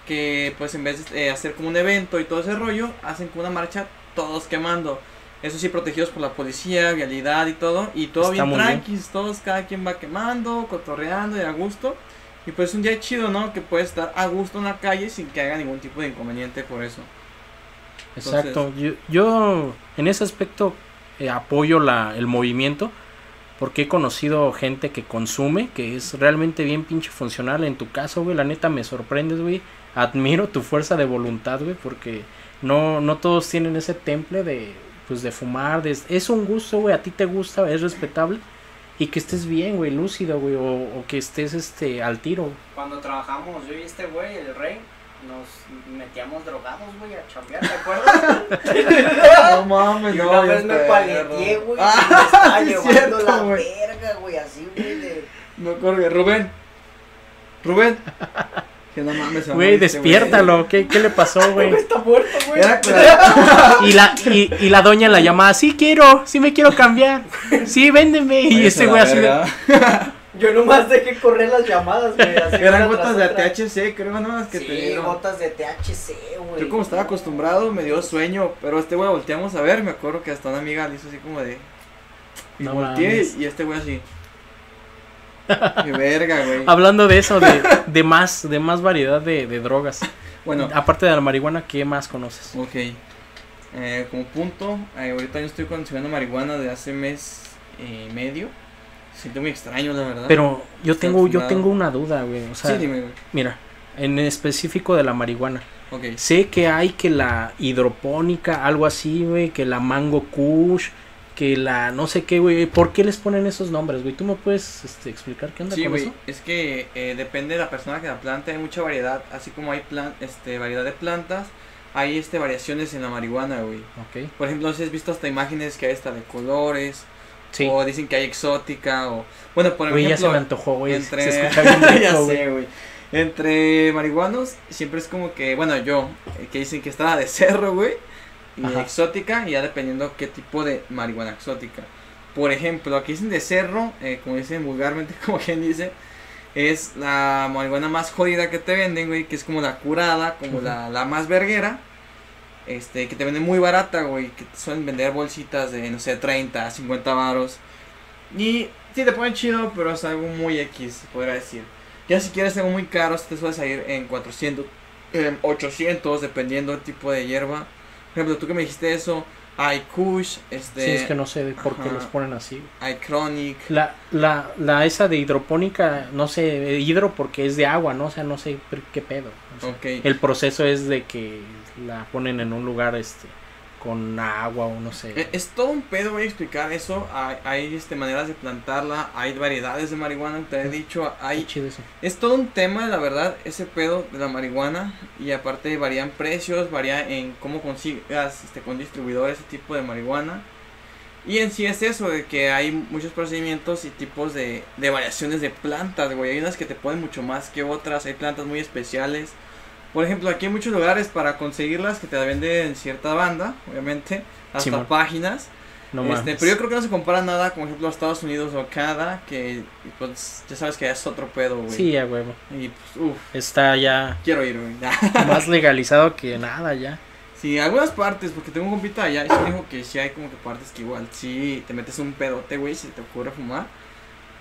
que pues en vez de eh, hacer como un evento y todo ese rollo hacen como una marcha todos quemando. Eso sí protegidos por la policía, vialidad y todo y todo Está bien tranquis, todos cada quien va quemando, cotorreando y a gusto. Y pues es un día chido, ¿no? Que puedes estar a gusto en la calle sin que haga ningún tipo de inconveniente por eso. Exacto, yo, yo en ese aspecto eh, apoyo la, el movimiento porque he conocido gente que consume, que es realmente bien pinche funcional. En tu caso, güey, la neta me sorprendes, güey. Admiro tu fuerza de voluntad, güey, porque no, no todos tienen ese temple de, pues, de fumar. de- es un gusto, güey, a ti te gusta, es respetable. Y que estés bien, güey, lúcido, güey, o, o que estés este, al tiro. Cuando trabajamos yo y este güey, el rey, nos metíamos drogados, güey, a chambear, ¿te acuerdas? No mames, Y no. una vez me paleteé, güey, Ah, y me estaba sí, llevando cierto, la verga, güey, así, güey, de... Acuerdo que Rubén. Rubén. Que no mames, se Güey, despiértalo, ¿qué, ¿qué le pasó, güey? Está muerto, güey. Y la, y, y la doña la llamada, sí quiero, sí me quiero cambiar, sí, véndeme. Y este a güey así de. Yo nomás dejé correr las llamadas, güey, Eran gotas de otra. THC, creo, ¿no? Que sí, te dieron. gotas de THC, güey. Yo como estaba acostumbrado me dio sueño, pero este güey volteamos a ver, me acuerdo que hasta una amiga le hizo así como de... Y No volteé mames. y este güey así... Qué verga, güey. hablando de eso, de, de más, de más variedad de, de drogas. Bueno, Aparte de la marihuana, ¿qué más conoces? ok. Eh, como punto, eh, ahorita yo estoy consumiendo marihuana de hace mes y medio. Siento muy extraño, la verdad. Pero yo Estoy tengo, yo tengo una duda, güey. O sea, sí, dime, güey. mira, en específico de la marihuana. Ok. Sé que hay que la hidropónica, algo así, güey, que la mango kush, que la no sé qué, güey. ¿Por qué les ponen esos nombres, güey? ¿Tú me puedes este, explicar qué onda Sí, con eso? es que eh, depende de la persona que la planta, hay mucha variedad, así como hay plan, este, variedad de plantas, hay este, variaciones en la marihuana, güey. Ok. Por ejemplo, si has visto hasta imágenes que hay hasta de colores, Sí. o dicen que hay exótica, o... Bueno, por Güey, ya se ejemplo, me antojó, güey. entre... Se escucha bien ya rico, güey. sé, güey. Entre marihuanos, siempre es como que, bueno, yo, eh, que dicen que está de cerro, güey, y Ajá. exótica, y ya dependiendo qué tipo de marihuana exótica. Por ejemplo, aquí dicen de cerro, eh, como dicen vulgarmente, como quien dice, es la marihuana más jodida que te venden, güey, que es como la curada, como la, la más verguera, este, que te venden muy barata, güey, que te suelen vender bolsitas de, no sé, 30, 50 varos. Y sí, te ponen chido, pero es algo muy X, podría decir. Ya si quieres algo muy caro, te suele salir en 400, en 800, dependiendo del tipo de hierba. Por ejemplo, tú que me dijiste eso, hay Kush, este, Sí, es que no sé de por qué los ponen así. hay Chronic. La, la, la esa de hidropónica, no sé, hidro porque es de agua, ¿no? O sea, no sé qué pedo. O sea, Ok. El proceso es de que la ponen en un lugar este con agua o no sé. Eh, Es todo un pedo, voy a explicar eso. Hay, hay este, maneras de plantarla, hay variedades de marihuana, te he dicho, Qué hay chido eso. Es todo un tema, la verdad, ese pedo de la marihuana. Y aparte varían precios, varía en cómo consigas este, con distribuidores ese tipo de marihuana. Y en sí es eso, de que hay muchos procedimientos y tipos de, de variaciones de plantas, güey. Hay unas que te ponen mucho más que otras, hay plantas muy especiales. Por ejemplo, aquí hay muchos lugares para conseguirlas que te la venden cierta banda, obviamente, hasta páginas. No este, pero yo creo que no se compara nada, como ejemplo, a Estados Unidos o Canadá, que pues ya sabes que ya es otro pedo, güey. Sí, a huevo. Y pues, uff, Está ya quiero ir, güey. más legalizado que nada ya. Sí, algunas partes, porque tengo un compita allá y sí me dijo que sí hay como que partes que igual sí te metes un pedote, güey, si te ocurre fumar.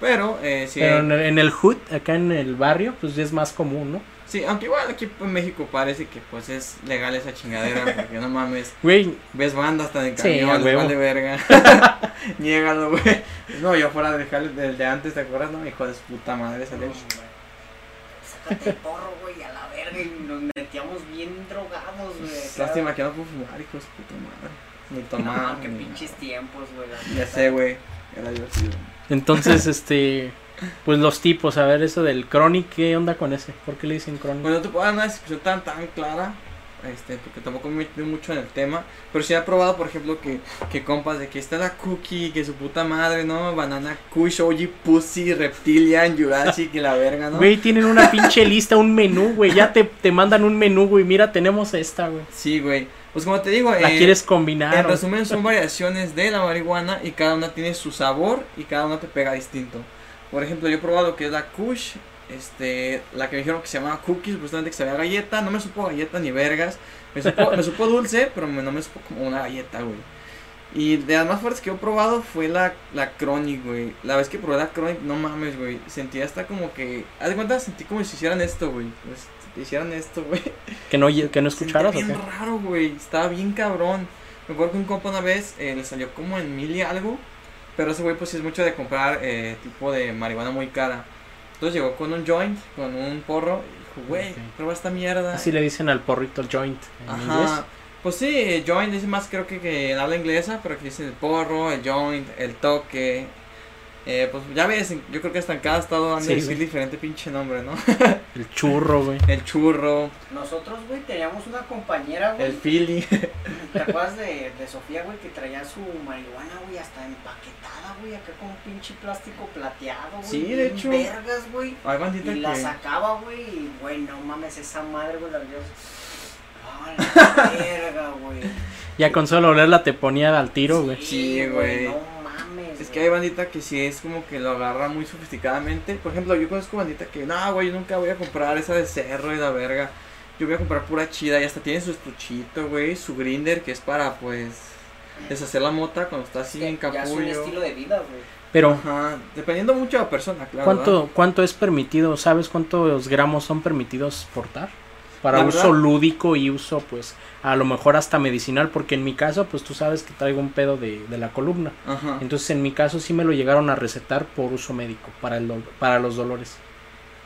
Pero, eh, sí, Pero en el, en el hood, acá en el barrio, pues es más común, ¿no? Sí, aunque igual aquí en México parece que pues es legal esa chingadera, porque no mames, Güey, ves banda hasta Sí, camión, huevo. vale verga. Niégalo, güey. No, yo fuera de dejarles del de antes, ¿te acuerdas? No, hijo de su puta madre, salió. Sácate el porro, güey, a la verga. Y nos metíamos bien drogados, güey. Lástima que no puedo fumar, hijo de puta madre. Ni tomar. No, qué ni pinches nada. tiempos, güey. Ya sé, güey. Era divertido. entonces, este, pues los tipos, a ver, eso del Chronic, ¿qué onda con ese? ¿Por qué le dicen Chronic? Bueno, no te puedo dar una descripción tan tan clara, este, porque tampoco me metí mucho en el tema, pero sí he probado, por ejemplo, que, que compas de que está la cookie, que su puta madre, ¿no? Banana, Kush, OG, Pussy, Reptilian, Jurassic y la verga, ¿no? Güey, tienen una pinche lista, un menú, güey. Ya te, te mandan un menú, güey. Mira, tenemos esta, güey. Sí, güey. Pues como te digo, ¿La eh, quieres combinar? en resumen son variaciones de la marihuana y cada una tiene su sabor y cada una te pega distinto. Por ejemplo, yo he probado que es la Kush, este, la que me dijeron que se llamaba cookies, supuestamente que sabía galleta, no me supo galleta ni vergas, me supo, me supo dulce, pero me- no me supo como una galleta, güey. Y de las más fuertes que he probado fue la, la Chronic, güey. La vez que probé la Chronic, no mames, güey. Sentía hasta como que. Haz de cuenta, sentí como si hicieran esto, güey. Pues, si hicieran esto, güey. Que no, que no escucharas, ¿o bien qué? raro, güey. Estaba bien cabrón. Me acuerdo que un compa una vez eh, le salió como en mil y algo. Pero ese güey, pues sí es mucho de comprar eh, tipo de marihuana muy cara. Entonces llegó con un joint, con un porro. Y dijo, güey, Ok. prueba esta mierda. Así le dicen al porrito joint en inglés. Ajá. Pues sí, joint dice más creo que, que en habla inglesa, pero que dicen el porro, el joint, el toque. Eh, pues ya ves, yo creo que hasta en cada estado han de Sí, decir diferente pinche nombre, ¿no? El churro, güey. El churro, Nosotros, güey, teníamos una compañera, güey. el philly. ¿Te acuerdas de, de Sofía, güey, que traía su marihuana, güey, hasta empaquetada, güey, acá con un pinche plástico plateado, güey? Sí, de bien hecho. vergas, güey. Hay bandita Y la que... sacaba, güey, y, güey, no mames, esa madre, güey, la vio. Ah, la verga, güey. Ya con solo olerla te ponía al tiro, güey. Sí, güey. No mames. Es que hay bandita que sí es como que lo agarra muy sofisticadamente. Por ejemplo, yo conozco bandita que, no, güey, yo nunca voy a comprar esa de cerro y la verga. Yo voy a comprar pura chida y hasta tiene su estuchito, güey, su grinder que es para, pues, deshacer la mota cuando está así en Ya es un capullo. estilo de vida, güey. Pero, Ajá, dependiendo mucho de la persona, claro. ¿cuánto, ¿cuánto es permitido? ¿Sabes cuántos gramos son permitidos portar? Para La uso verdad- lúdico y uso, pues, a lo mejor hasta medicinal, porque en mi caso, pues tú sabes que traigo un pedo de, de la columna. Ajá. Entonces, en mi caso sí me lo llegaron a recetar por uso médico, para, el para los dolores.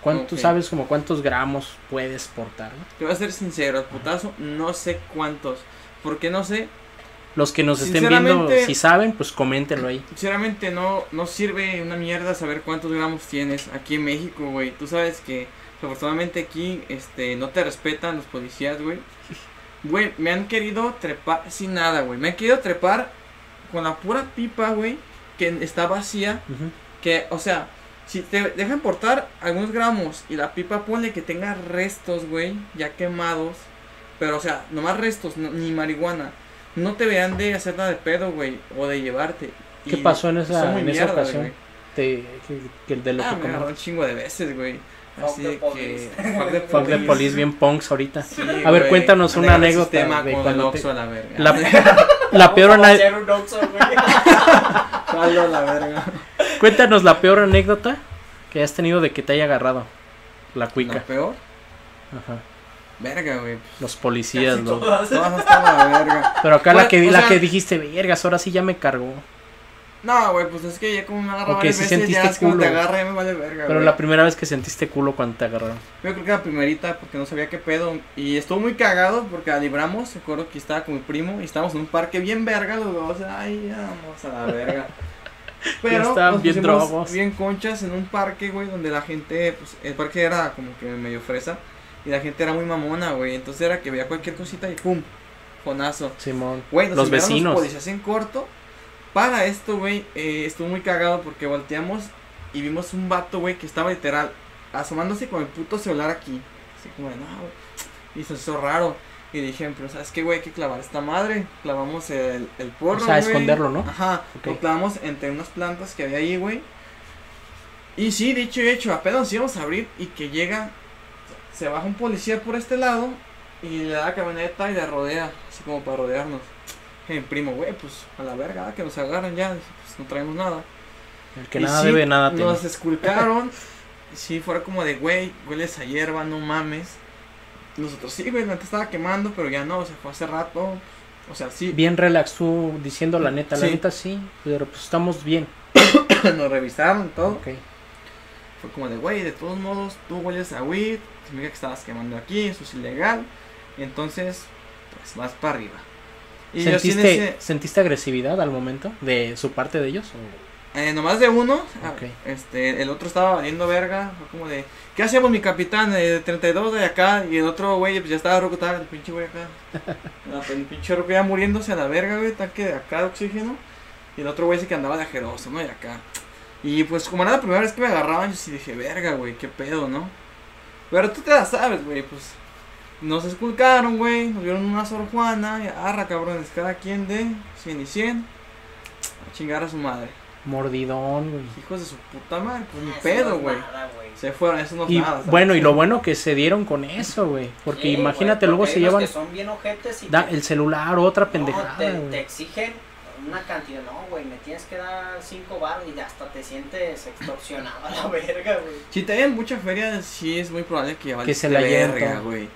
¿Cuánto sabes como cuántos gramos puedes portar? no? Te voy a ser sincero, putazo, no sé cuántos. Porque no sé, Los que nos estén viendo, si saben, pues coméntenlo ahí. Sinceramente no, no sirve una mierda saber cuántos gramos tienes aquí en México, güey. Tú sabes que afortunadamente aquí este, no te respetan los policías, güey. Güey, me han querido trepar sin nada, güey. Me han querido trepar con la pura pipa, güey, que está vacía. Que, o sea, si te dejan portar algunos gramos y la pipa ponle que tenga restos, güey, ya quemados. Pero, o sea, nomás restos, no- ni marihuana. No te vean de hacer nada de pedo, güey, o de llevarte. ¿Qué Y pasó en esa- en esa ocasión? Te- que, que de lo Ah, que me agarró un chingo de veces, güey. Así de que. police. Fuck the Fuck the police. bien punks ahorita. Sí, A ver, güey. cuéntanos una anécdota sistema de con cuando te- la verga. La, la peor Vamos a la verga. Cuéntanos la peor anécdota que has tenido de que te haya agarrado la ¿La cuica. peor? Ajá. Verga, güey. Los policías, Casi lo- todas. Todas están a la verga. Pero acá la Bueno, que la sea- que dijiste, vergas, ahora sí ya me cargó. No, güey, pues es que ya como me agarra Ok, varias sí veces, sentiste ya culo. te agarra, ya me vale verga, Pero la primera vez que sentiste culo cuando te agarraron. Yo creo que la primerita porque no sabía qué pedo. Y estuvo muy cagado porque la libramos. Recuerdo que estaba con mi primo y estábamos en un parque bien verga los dos. Ay, vamos a la verga. Pero estaban nos bien drogos. bien conchas en un parque, güey, donde la gente, pues el parque era como que medio fresa. Y la gente era muy mamona, güey. Entonces era que veía cualquier cosita y pum, fonazo. Simón. Güey, nos Los vecinos. Los policías en corto. Para esto, güey, eh, estuvo muy cagado porque volteamos y vimos un vato, güey, que estaba literal asomándose con el puto celular aquí. Así como de, no, güey. Y se hizo raro. Y dijeron, pero ¿sabes qué, güey? Hay que clavar esta madre. Clavamos el, el porro, O sea, esconderlo, ¿no? Ajá. Ok. Lo clavamos entre unas plantas que había ahí, güey. Y sí, dicho y hecho, apenas nos íbamos a abrir y que llega, se baja un policía por este lado y le da la camioneta y la rodea, así como para rodearnos. Mi primo, güey, pues a la verga, que nos agarran ya, pues no traemos nada. El que Y nada sí, debe, nada teme. Nos esculcaron. sí, fuera como de, güey, hueles a hierba, no mames. Nosotros sí, güey, la neta estaba quemando, pero ya no, o sea, fue hace rato. O sea, sí, Bien relax tú diciendo la neta, la Sí. neta sí, pero pues estamos bien. nos revisaron todo. Ok. Fue como de, güey, de todos modos, tú hueles a weed, significa que estabas quemando aquí, eso es ilegal. Entonces, pues vas para arriba. Y yo ¿Sentiste, ese, ¿Sentiste agresividad al momento de su parte de ellos? o- eh, nomás de uno, ah, este, el otro estaba valiendo verga, fue como de, ¿qué hacemos mi capitán? Eh, de 32 de acá, y el otro güey, pues ya estaba roco, estaba el pinche güey acá. No, pues, el pinche roco ya muriéndose a la verga, güey, tanque de acá de oxígeno. Y el otro güey sí que andaba de ajeroso, ¿no? Y acá. Y pues como era la primera vez que me agarraban, yo sí dije, verga, güey, qué pedo, ¿no? Pero tú te la sabes, güey, pues. Nos esculcaron, güey, nos dieron una sor Juana, y arra, cabrones, cada quien de 100 y 100. A chingar a su madre. Mordidón, güey. Hijos de su puta madre, pues ni pedo, güey. Se fueron, eso no es Y nada. ¿sabes? bueno, y lo bueno que se dieron con eso, güey. Porque Sí, imagínate, luego porque se llevan que son bien ojetes y da, te- el celular, otra no, pendejada, te, te exigen una cantidad, no, güey, me tienes que dar 5 baros y hasta te sientes extorsionado a la verga, güey. Si te dan mucha feria, sí es muy probable que valiste se la lleven verga, güey.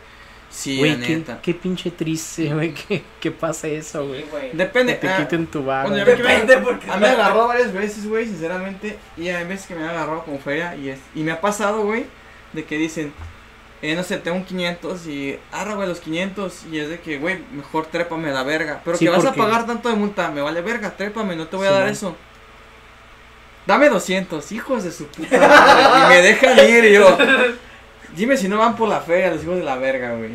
Sí, Güey, la qué, neta. qué pinche triste, güey, que, que pase eso, güey. Sí, güey. Que Depende. te ah, quiten tu bueno, me- Depende porque A mí me agarró varias veces, güey, sinceramente. Y hay veces que me han agarrado como feria. Y, es, y me ha pasado, güey, de que dicen, eh, no sé, tengo un 500 y arra, güey, los 500. Y es de que, güey, mejor trépame a la verga. Pero Sí, que vas porque- a pagar tanto de multa, me vale verga, trépame, no te voy a Sí, dar man. eso. Dame 200, hijos de su puta. Y me dejan ir y yo. Dime si no van por la feria, los hijos de la verga, güey.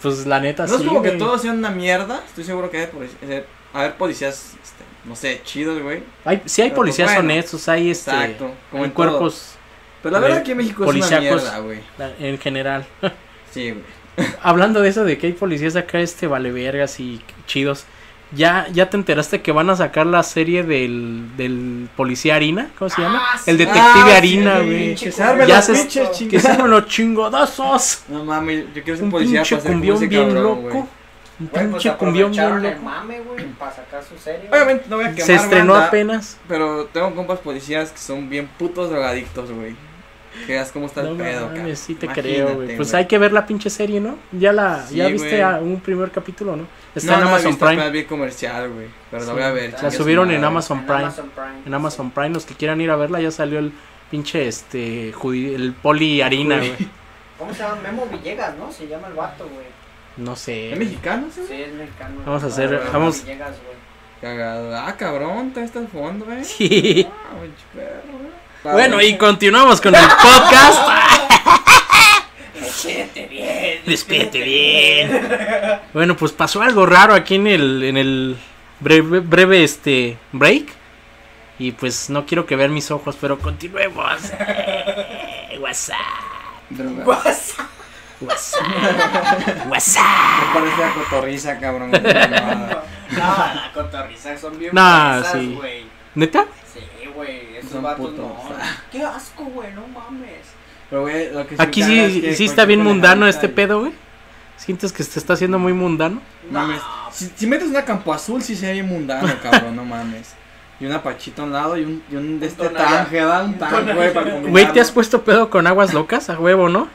Pues la neta, No sí, es como que todos sean una mierda. Estoy seguro que hay polic- eh, a ver policías, este, no sé, chidos, güey. Hay, sí hay Pero, pues, policías bueno. honestos, hay este... Exacto. Como hay en todo. cuerpos Pero la de verdad aquí en México es una mierda, güey. en general. Sí, güey. Hablando de eso de que hay policías acá, este, vale vergas y chidos. ¿Ya, ¿Ya te enteraste que van a sacar la serie del, del policía Harina? ¿Cómo se llama? Ah, sí. El detective Ah, Harina, sí, güey. Armen Ya se- pinches que se los chingodazos. No mames, yo quiero ser Un policía pinche para cumbión ese bien cabrón, loco. güey. Un Güey, pues pinche cumbión bien loco. mame, güey, para sacar su serie. Obviamente no voy a quemar Se estrenó banda, apenas. Pero tengo compas policías que son bien putos drogadictos, güey. Que veas cómo está No el pedo, mames, sí te Imagínate, creo, güey. Pues hay que ver la pinche serie, ¿no? Ya la, Sí, ya viste a un primer capítulo, ¿no? Está no, en no Amazon visto, Prime. vi comercial, güey. Pero Sí. la voy a ver. La subieron en. Amazon En Prime. Amazon Prime. En Amazon Prime, los que quieran ir a verla, ya salió el pinche este judi- el poli harina, güey. ¿Cómo se llama? Memo Villegas, ¿no? Se llama el vato, güey. No ¿Es sé. mexicano, ese? Sí, es mexicano. Vamos a güey. hacer- Memo vamos- Villegas, güey. Cagado. Ah, cabrón, está hasta el fondo, güey. Sí. Ah. Bueno, y continuamos con el podcast. Despídete bien. Despídete bien. Bueno, pues pasó algo raro aquí en el en el breve, breve este break. Y pues no quiero que vean mis ojos, pero continuemos. WhatsApp. Droga. WhatsApp. WhatsApp. WhatsApp. Me parece a cotorriza, cabrón. mamada. No, la cotorriza son bien fresas, sí. güey. ¿Neta? Sí, güey, esos vatos putos. no. Qué asco, güey, no mames. Pero, güey, lo que Aquí caga es sí, que sí está bien mundano este pedo, güey. ¿Sientes que se está haciendo muy mundano? Mames. No, Si, si metes una campo azul, sí se ve bien mundano, cabrón, no mames. Y una pachita a un lado y un, y un de este tanje, da un tonalla. güey, para. Güey, ¿te has puesto pedo con aguas locas? A huevo, ¿no?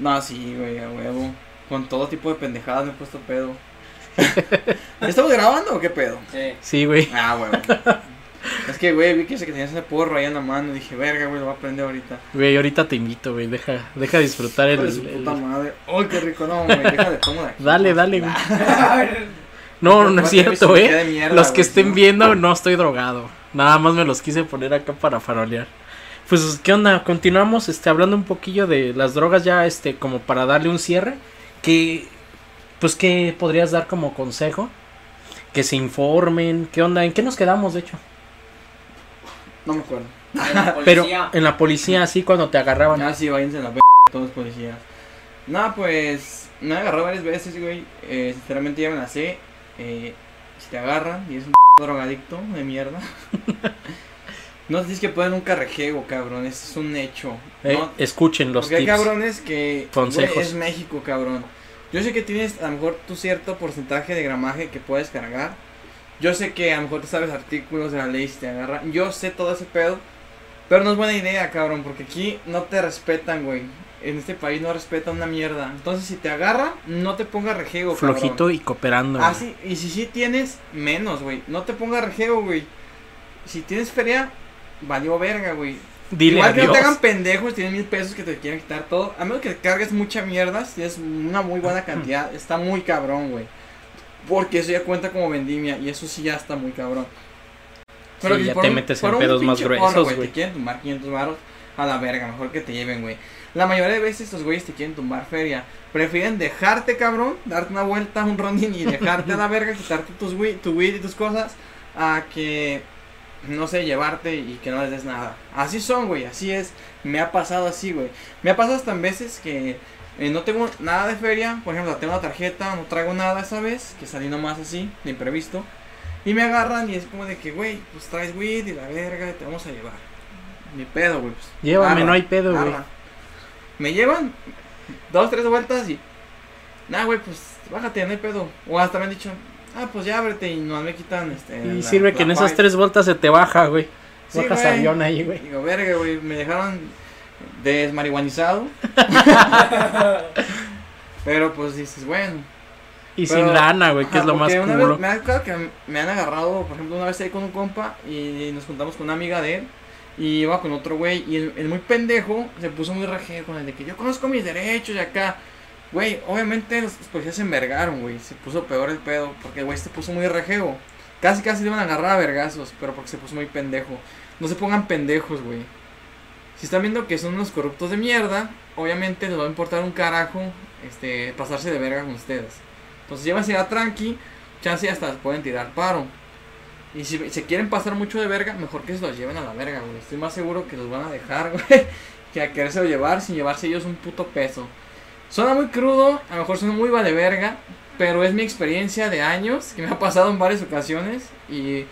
No, sí, güey, a huevo. Con todo tipo de pendejadas me he puesto pedo. ¿Estamos grabando o qué pedo? sí. Sí, güey. Ah, huevo. es que, güey, vi que se que tenías ese porro ahí en la mano y dije, verga, güey, lo voy a prender ahorita. Güey, ahorita te invito, güey. Deja, deja disfrutar el, el- puta madre. Ay, qué rico, no, güey, tomo de aquí. Dale, dale, güey. No, no es cierto, eh. eh. Los que estén viendo, no estoy drogado. Nada más me los quise poner acá para farolear. Pues, ¿qué onda? Continuamos este, hablando un poquillo de las drogas ya, este, como para darle un cierre. Que, pues, ¿qué podrías dar como consejo? Que se informen. ¿Qué onda? ¿En qué nos quedamos, de hecho? No me acuerdo. En la Pero en la policía, así, cuando te agarraban. Ah, sí, váyanse a la p todos los policías. No, pues me agarrado varias veces, güey. Eh, sinceramente ya me la sé. Eh, si te agarran y es un drogadicto de mierda. no dices que pueden un carrejego, cabrón. Eso es un hecho. Eh, No, escuchen los porque hay cabrones que. Consejos. güey, es México, cabrón. Yo sé que tienes a lo mejor tu cierto porcentaje de gramaje que puedes cargar. Yo sé que a lo mejor te sabes artículos de la ley si te agarran. Yo sé todo ese pedo. Pero no es buena idea, cabrón, porque aquí no te respetan, güey. En este país no respetan una mierda. Entonces, si te agarra, no te pongas rejego, cabrón. Flojito y cooperando. Ah, sí, y si sí tienes, menos, güey. No te pongas rejego, güey. Si tienes feria, valió verga, güey. Dile Igual que adiós. no te hagan pendejos, tienes mil pesos que te quieren quitar todo. A menos que cargues mucha mierda, si tienes una muy buena cantidad, está muy cabrón, güey. Porque eso ya cuenta como vendimia y eso sí ya está muy cabrón. Sí, que ya te un- metes en pedos más gruesos, güey. Te quieren tumbar 500 varos a la verga, mejor que te lleven, güey. La mayoría de veces estos güeyes te quieren tumbar feria. Prefieren dejarte, cabrón, darte una vuelta, un rondín y dejarte a la verga, quitarte tus weed, tu weed y tus cosas, a que, no sé, llevarte y que no les des nada. Así son, güey, así es. Me ha pasado así, güey. Me ha pasado hasta en veces que eh, no tengo nada de feria, por ejemplo, tengo una tarjeta, no traigo nada esa vez, que salí nomás así, de imprevisto. Y me agarran y es como de que, güey, pues traes weed y la verga, te vamos a llevar. Mi pedo, güey. Pues, Llévame, arra, no hay pedo, güey. Me llevan dos, tres vueltas y. Nah, güey, pues bájate, no hay pedo. O hasta me han dicho, ah, pues ya ábrete y no me quitan este. Y la- sirve que en la esas tres vueltas se te baja, güey. Sí, Bajas avión ahí, güey. Digo, verga, güey, me dejaron desmarihuanizado. Pero pues dices, bueno. Y Pero- sin lana, güey, que Ajá, es lo más una vez me ha tocado que me han agarrado, por ejemplo, una vez ahí con un compa y nos juntamos con una amiga de él y iba con otro güey y el, el muy pendejo se puso muy rajero con el de que yo conozco mis derechos y acá. Güey, obviamente los policías se envergaron, güey. Se puso peor el pedo porque el güey se puso muy rajeo. Casi, casi le iban a agarrar a vergazos, pero porque se puso muy pendejo. No se pongan pendejos, güey. Si están viendo que son unos corruptos de mierda, obviamente les va a importar un carajo este, pasarse de verga con ustedes. Entonces llévense a tranqui, chance hasta pueden tirar paro. Y si se quieren pasar mucho de verga, mejor que se los lleven a la verga, güey. Estoy más seguro que los van a dejar, güey, que a querérselo llevar sin llevarse ellos un puto peso. Suena muy crudo, a lo mejor suena muy vale verga, pero es mi experiencia de años que me ha pasado en varias ocasiones y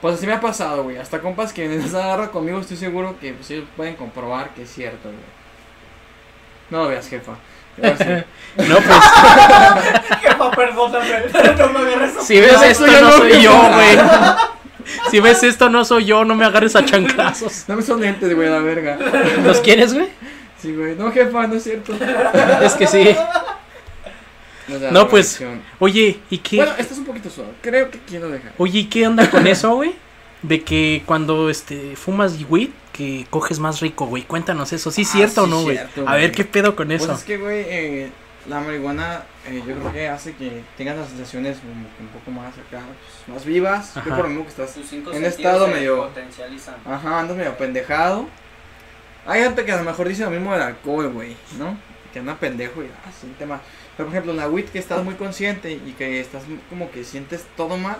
pues así me ha pasado, güey. Hasta compas que les agarra conmigo, estoy seguro que pues, ellos pueden comprobar que es cierto, güey. No lo veas, jefa. No, pues, Jefa, perdóname. No me agarres a si ves esto no soy yo, güey. Si ves esto no soy yo, no me agarres a chanclazos. No me son lentes, güey, la verga. ¿Los quieres, güey? Sí, güey. No, jefa, no es cierto. Es que sí. O No, pues. Oye, ¿y qué? Bueno, esto es un poquito suave. Creo que quiero dejar. Oye, ¿y qué onda con eso, güey? De que cuando este fumas weed, que coges más rico, güey. Cuéntanos eso. ¿Sí es Ah, cierto o sí, no, güey? A ver. ¿qué pedo con Pues eso? es que, güey, eh, la marihuana eh, yo creo que hace que tengas las sensaciones que un poco más acá, pues, más vivas. Ajá. Creo por lo mismo que estás. En estado se medio- potencializan. Ajá, andas medio pendejado. Hay gente que a lo mejor dice lo mismo del alcohol, güey, ¿no? Que anda pendejo y ah, es un tema. Pero por ejemplo, en la weed que estás muy consciente y que estás como que sientes todo más.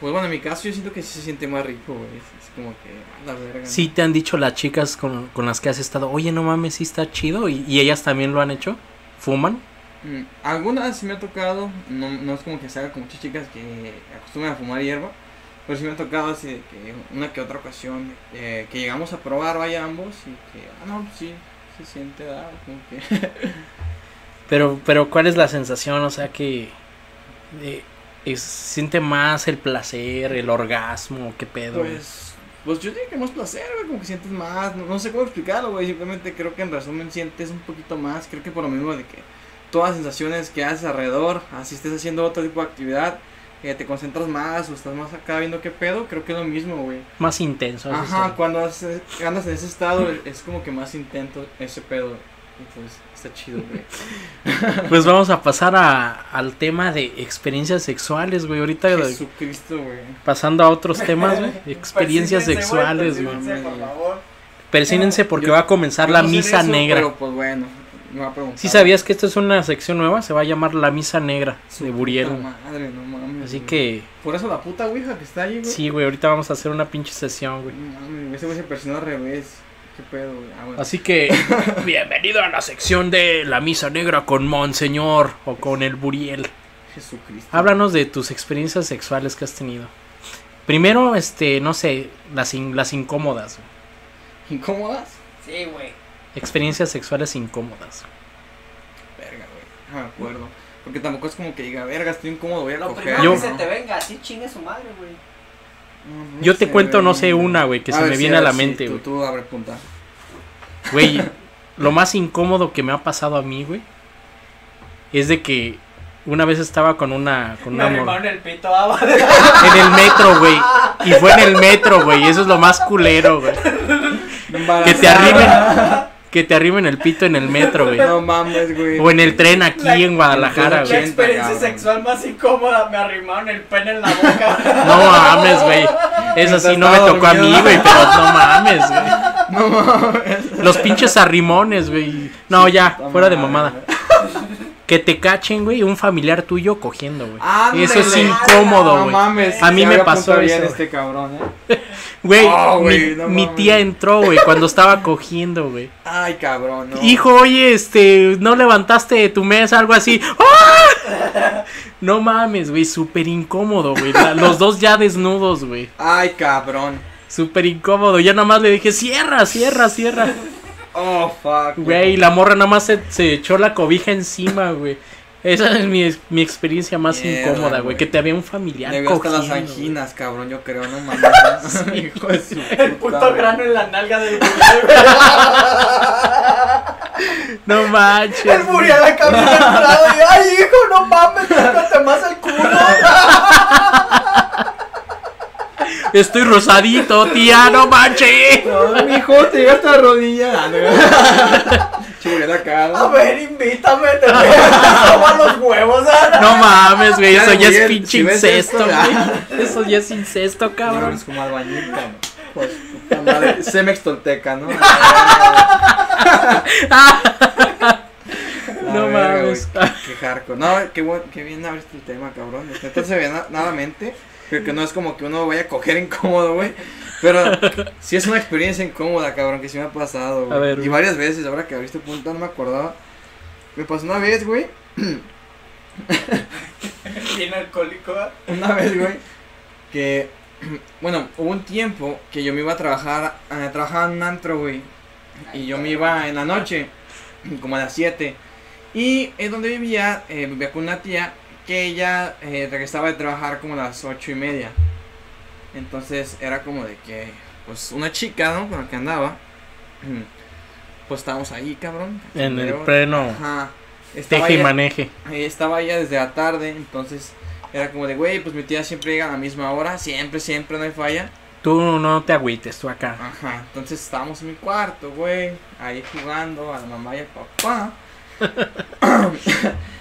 Pues bueno, en mi caso yo siento que sí se siente más rico, güey. Es, es como que, la verga. Sí te han dicho las chicas con, con las que has estado, oye, no mames, sí está chido. ¿Y, y ellas también lo han hecho? ¿Fuman? Mm, algunas sí me ha tocado, no, no es como que se haga con muchas chicas que acostumbran a fumar hierba, pero sí me ha tocado así de que una que otra ocasión eh, que llegamos a probar vaya ambos y que, ah, no, sí, se siente, ah, como que... Pero, pero ¿cuál es la sensación? O sea, que eh, es- siente más el placer, el orgasmo, qué pedo. Pues, pues yo diría que más placer, güey, como que sientes más, no, no sé cómo explicarlo, güey, simplemente creo que en resumen sientes un poquito más, creo que por lo mismo de que todas las sensaciones que haces alrededor, así estés haciendo otro tipo de actividad, eh, te concentras más o estás más acá viendo qué pedo, creo que es lo mismo, güey. Más intenso. Ajá, cuando haces- andas en ese estado es- como que más intento ese pedo, pues está chido, güey. Pues vamos a pasar a, al tema de experiencias sexuales, güey. Ahorita Jesucristo, güey. pasando a otros temas, güey. Experiencias sexuales, güey. persínense, porque Yo- va a comenzar la no sé de misa eso, negra. Pero pues bueno, me va a preguntar. ¿Sí sabías que esto es una sección nueva? Se va a llamar la misa negra Su de Buriel. Madre, no mames. Así güey. que, Por eso la puta ouija que está ahí, güey. sí, güey, ahorita vamos a hacer una pinche sesión, güey. No mames, ese güey se persona al revés. Qué pedo, güey. Ah, bueno. Así que, bienvenido a la sección de la misa negra con Monseñor o con el Buriel. Jesucristo. Háblanos de tus experiencias sexuales que has tenido. Primero, este, no sé, las, in- las incómodas. güey. ¿Incómodas? Sí, güey. Experiencias sexuales incómodas. Verga, güey. No me acuerdo. Porque tampoco es como que diga, verga, estoy incómodo, voy a Lo coger. primero Yo- que se te venga, así chingue su madre, güey. No, no Yo te sé, cuento, no sé, una, güey, que se ver, me sí, viene a la sí, mente, tú- güey. Tú abre punta. Güey, lo más incómodo que me ha pasado a mí, güey, es de que una vez estaba con una, con Me una mor- arrimaron el pito ah, en el metro, güey. Y fue en el metro, güey. Eso es lo más culero, güey. Que te arrimen, que te arrimen el pito en el metro, güey. No mames, güey. O en el tren aquí La- en Guadalajara, La güey. experiencia cabrón. sexual más incómoda, me arrimaron el pene en la boca. No mames, güey. Eso sí no me tocó a mí, dormido. güey, pero no mames, güey. No mames. Los pinches arrimones, güey. No, ya, fuera de mamada. Que te cachen, güey, un familiar tuyo cogiendo, güey. Ándale. Eso es incómodo, No güey. mames. A mí me pasó eso. este cabrón, eh. Güey, Oh, güey, mi, no mi tía entró, güey, cuando estaba cogiendo, güey. Ay, cabrón, no. Hijo, oye, este, no levantaste de tu mesa, algo así. ¡Ah! No mames, güey, súper incómodo, güey. Los dos ya desnudos, güey. Ay, cabrón. Súper incómodo. Ya nada más le dije, cierra, cierra, cierra. Oh, fuck. Güey, la morra nada más se, se echó la cobija encima, güey. Esa es mi, mi experiencia más Mierda, incómoda, güey. Que te había un familiar Le veo hasta las cogiendo, anginas, cabrón, yo creo, no mames. Hijo de su El puto madre. grano en la nalga del. No manches. El Buriel acá bien entrado y, ay, hijo, no mames, tócate más el culo. Estoy rosadito, tía, no manches. No, mijo, te llega hasta la rodilla. Chule la A ver, invítame, te voy a tomar los huevos. ah. No mames, güey. Eso ya es pinche si incesto, esto, güey. Eso ya es incesto, Cabrón, cabrón. es como albañil, cabrón. Pues, puta madre. Cemex Tolteca, ¿no? No verga, mames. güey, Qué hardcore. No, qué, buen- qué bien abriste el tema, cabrón. Neta se ve na- nada mente. Pero que no es como que uno vaya a coger incómodo, güey. Pero sí es una experiencia incómoda, cabrón, que sí me ha pasado, güey. A ver, y güey. varias veces, ahora que abriste punto, no me acordaba. Me pasó una vez, güey. Bien alcohólico. Una vez, güey. Que, bueno, hubo un tiempo que yo me iba a trabajar, a trabajar en un antro, güey. Y yo me iba en la noche, como a las 7. Y en donde vivía, eh, vivía con una tía que ella eh, regresaba de trabajar como a las ocho y media. Entonces era como de que, pues, una chica, ¿no? Con la que andaba. Pues estábamos ahí, cabrón. En el pleno Ajá. Estaba teje y maneje. eh, estaba ella desde la tarde, entonces era como de, güey, pues mi tía siempre llega a la misma hora, siempre, siempre, no hay falla. Tú no te agüites, tú acá. Ajá, entonces estábamos en mi cuarto, güey, ahí jugando a la mamá y al papá.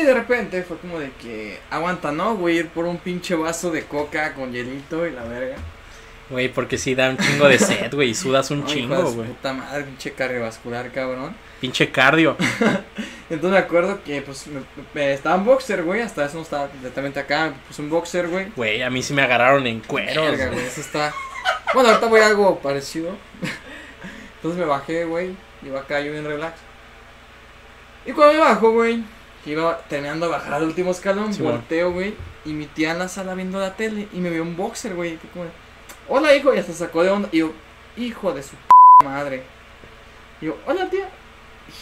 y de repente fue como de que, aguanta, ¿no? Voy a ir por un pinche vaso de coca con hielito y la verga. Güey, porque sí da un chingo de sed, güey. Y sudas un No, chingo, güey. Puta madre, pinche cardiovascular, cabrón. Pinche cardio. Entonces me acuerdo que, pues, me, me- estaba en boxer, güey, hasta eso no estaba completamente acá, me puse un boxer, güey. Güey, a mí sí me agarraron en cueros. Verga, güey. güey, eso está. Bueno, ahorita voy a algo parecido. Entonces me bajé, güey. Iba acá yo bien relax. Y cuando me bajo, güey, que iba terminando de bajar al último escalón, volteo, güey. Y mi tía en la sala viendo la tele. Y me vio un boxer, güey. como de, Hola, hijo. Y hasta sacó de onda. Y yo, hijo de su p madre. Y yo, hola, tía.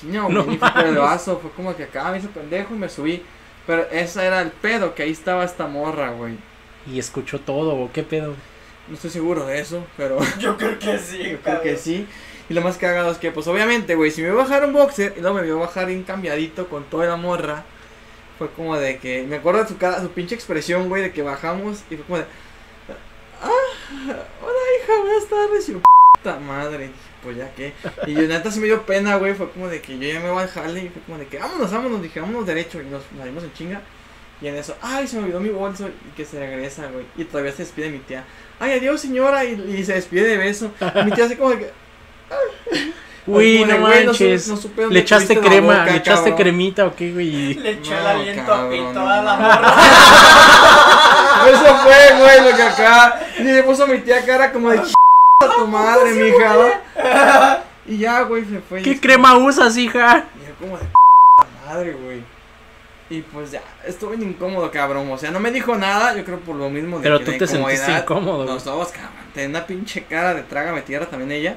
Y no, No güey, fue por el mames. vaso. Fue como que acá me hizo pendejo y me subí. Pero ese era el pedo, que ahí estaba esta morra, güey. Y escuchó todo, ¿o qué pedo? No estoy seguro de eso, pero Yo creo que sí, yo creo que sí. Y lo más cagado es que, pues obviamente, güey, si me voy a bajar un boxer y luego me voy a bajar bien cambiadito con toda la morra, fue como de que, me acuerdo de su cara, su pinche expresión, güey, de que bajamos y fue como de, ah, hola hija, buenas tardes, y puta madre, pues ya que, y yo neta se me dio pena, güey, fue como de que yo ya me voy a dejarle y fue como de que, vámonos, vámonos, dije, vámonos derecho y nos salimos en chinga. Y en eso, ay, se me olvidó mi bolso y que se regresa, güey. Y todavía se despide mi tía. Ay, adiós, señora. Y, y se despide de beso. Y mi tía así como que. Uy, como no güey, manches. su- no supe dónde ¿Le echaste crema? boca, ¿Le echaste cabrón. cremita o qué, güey? Le echó el No, aliento a cabrón, pito no a la morra. Eso fue, güey, lo que acá. Y le puso a mi tía cara como de ch... a tu madre, mija. Y ya, güey, se fue. ¿Qué crema usas, hija? Y yo como de madre, güey. Y pues ya, estuve bien incómodo, cabrón. O sea, no me dijo nada, yo creo por lo mismo de Pero que tú te sentiste incómodo, güey. Los dos, cabrón. Tenía una pinche cara de trágame tierra también ella.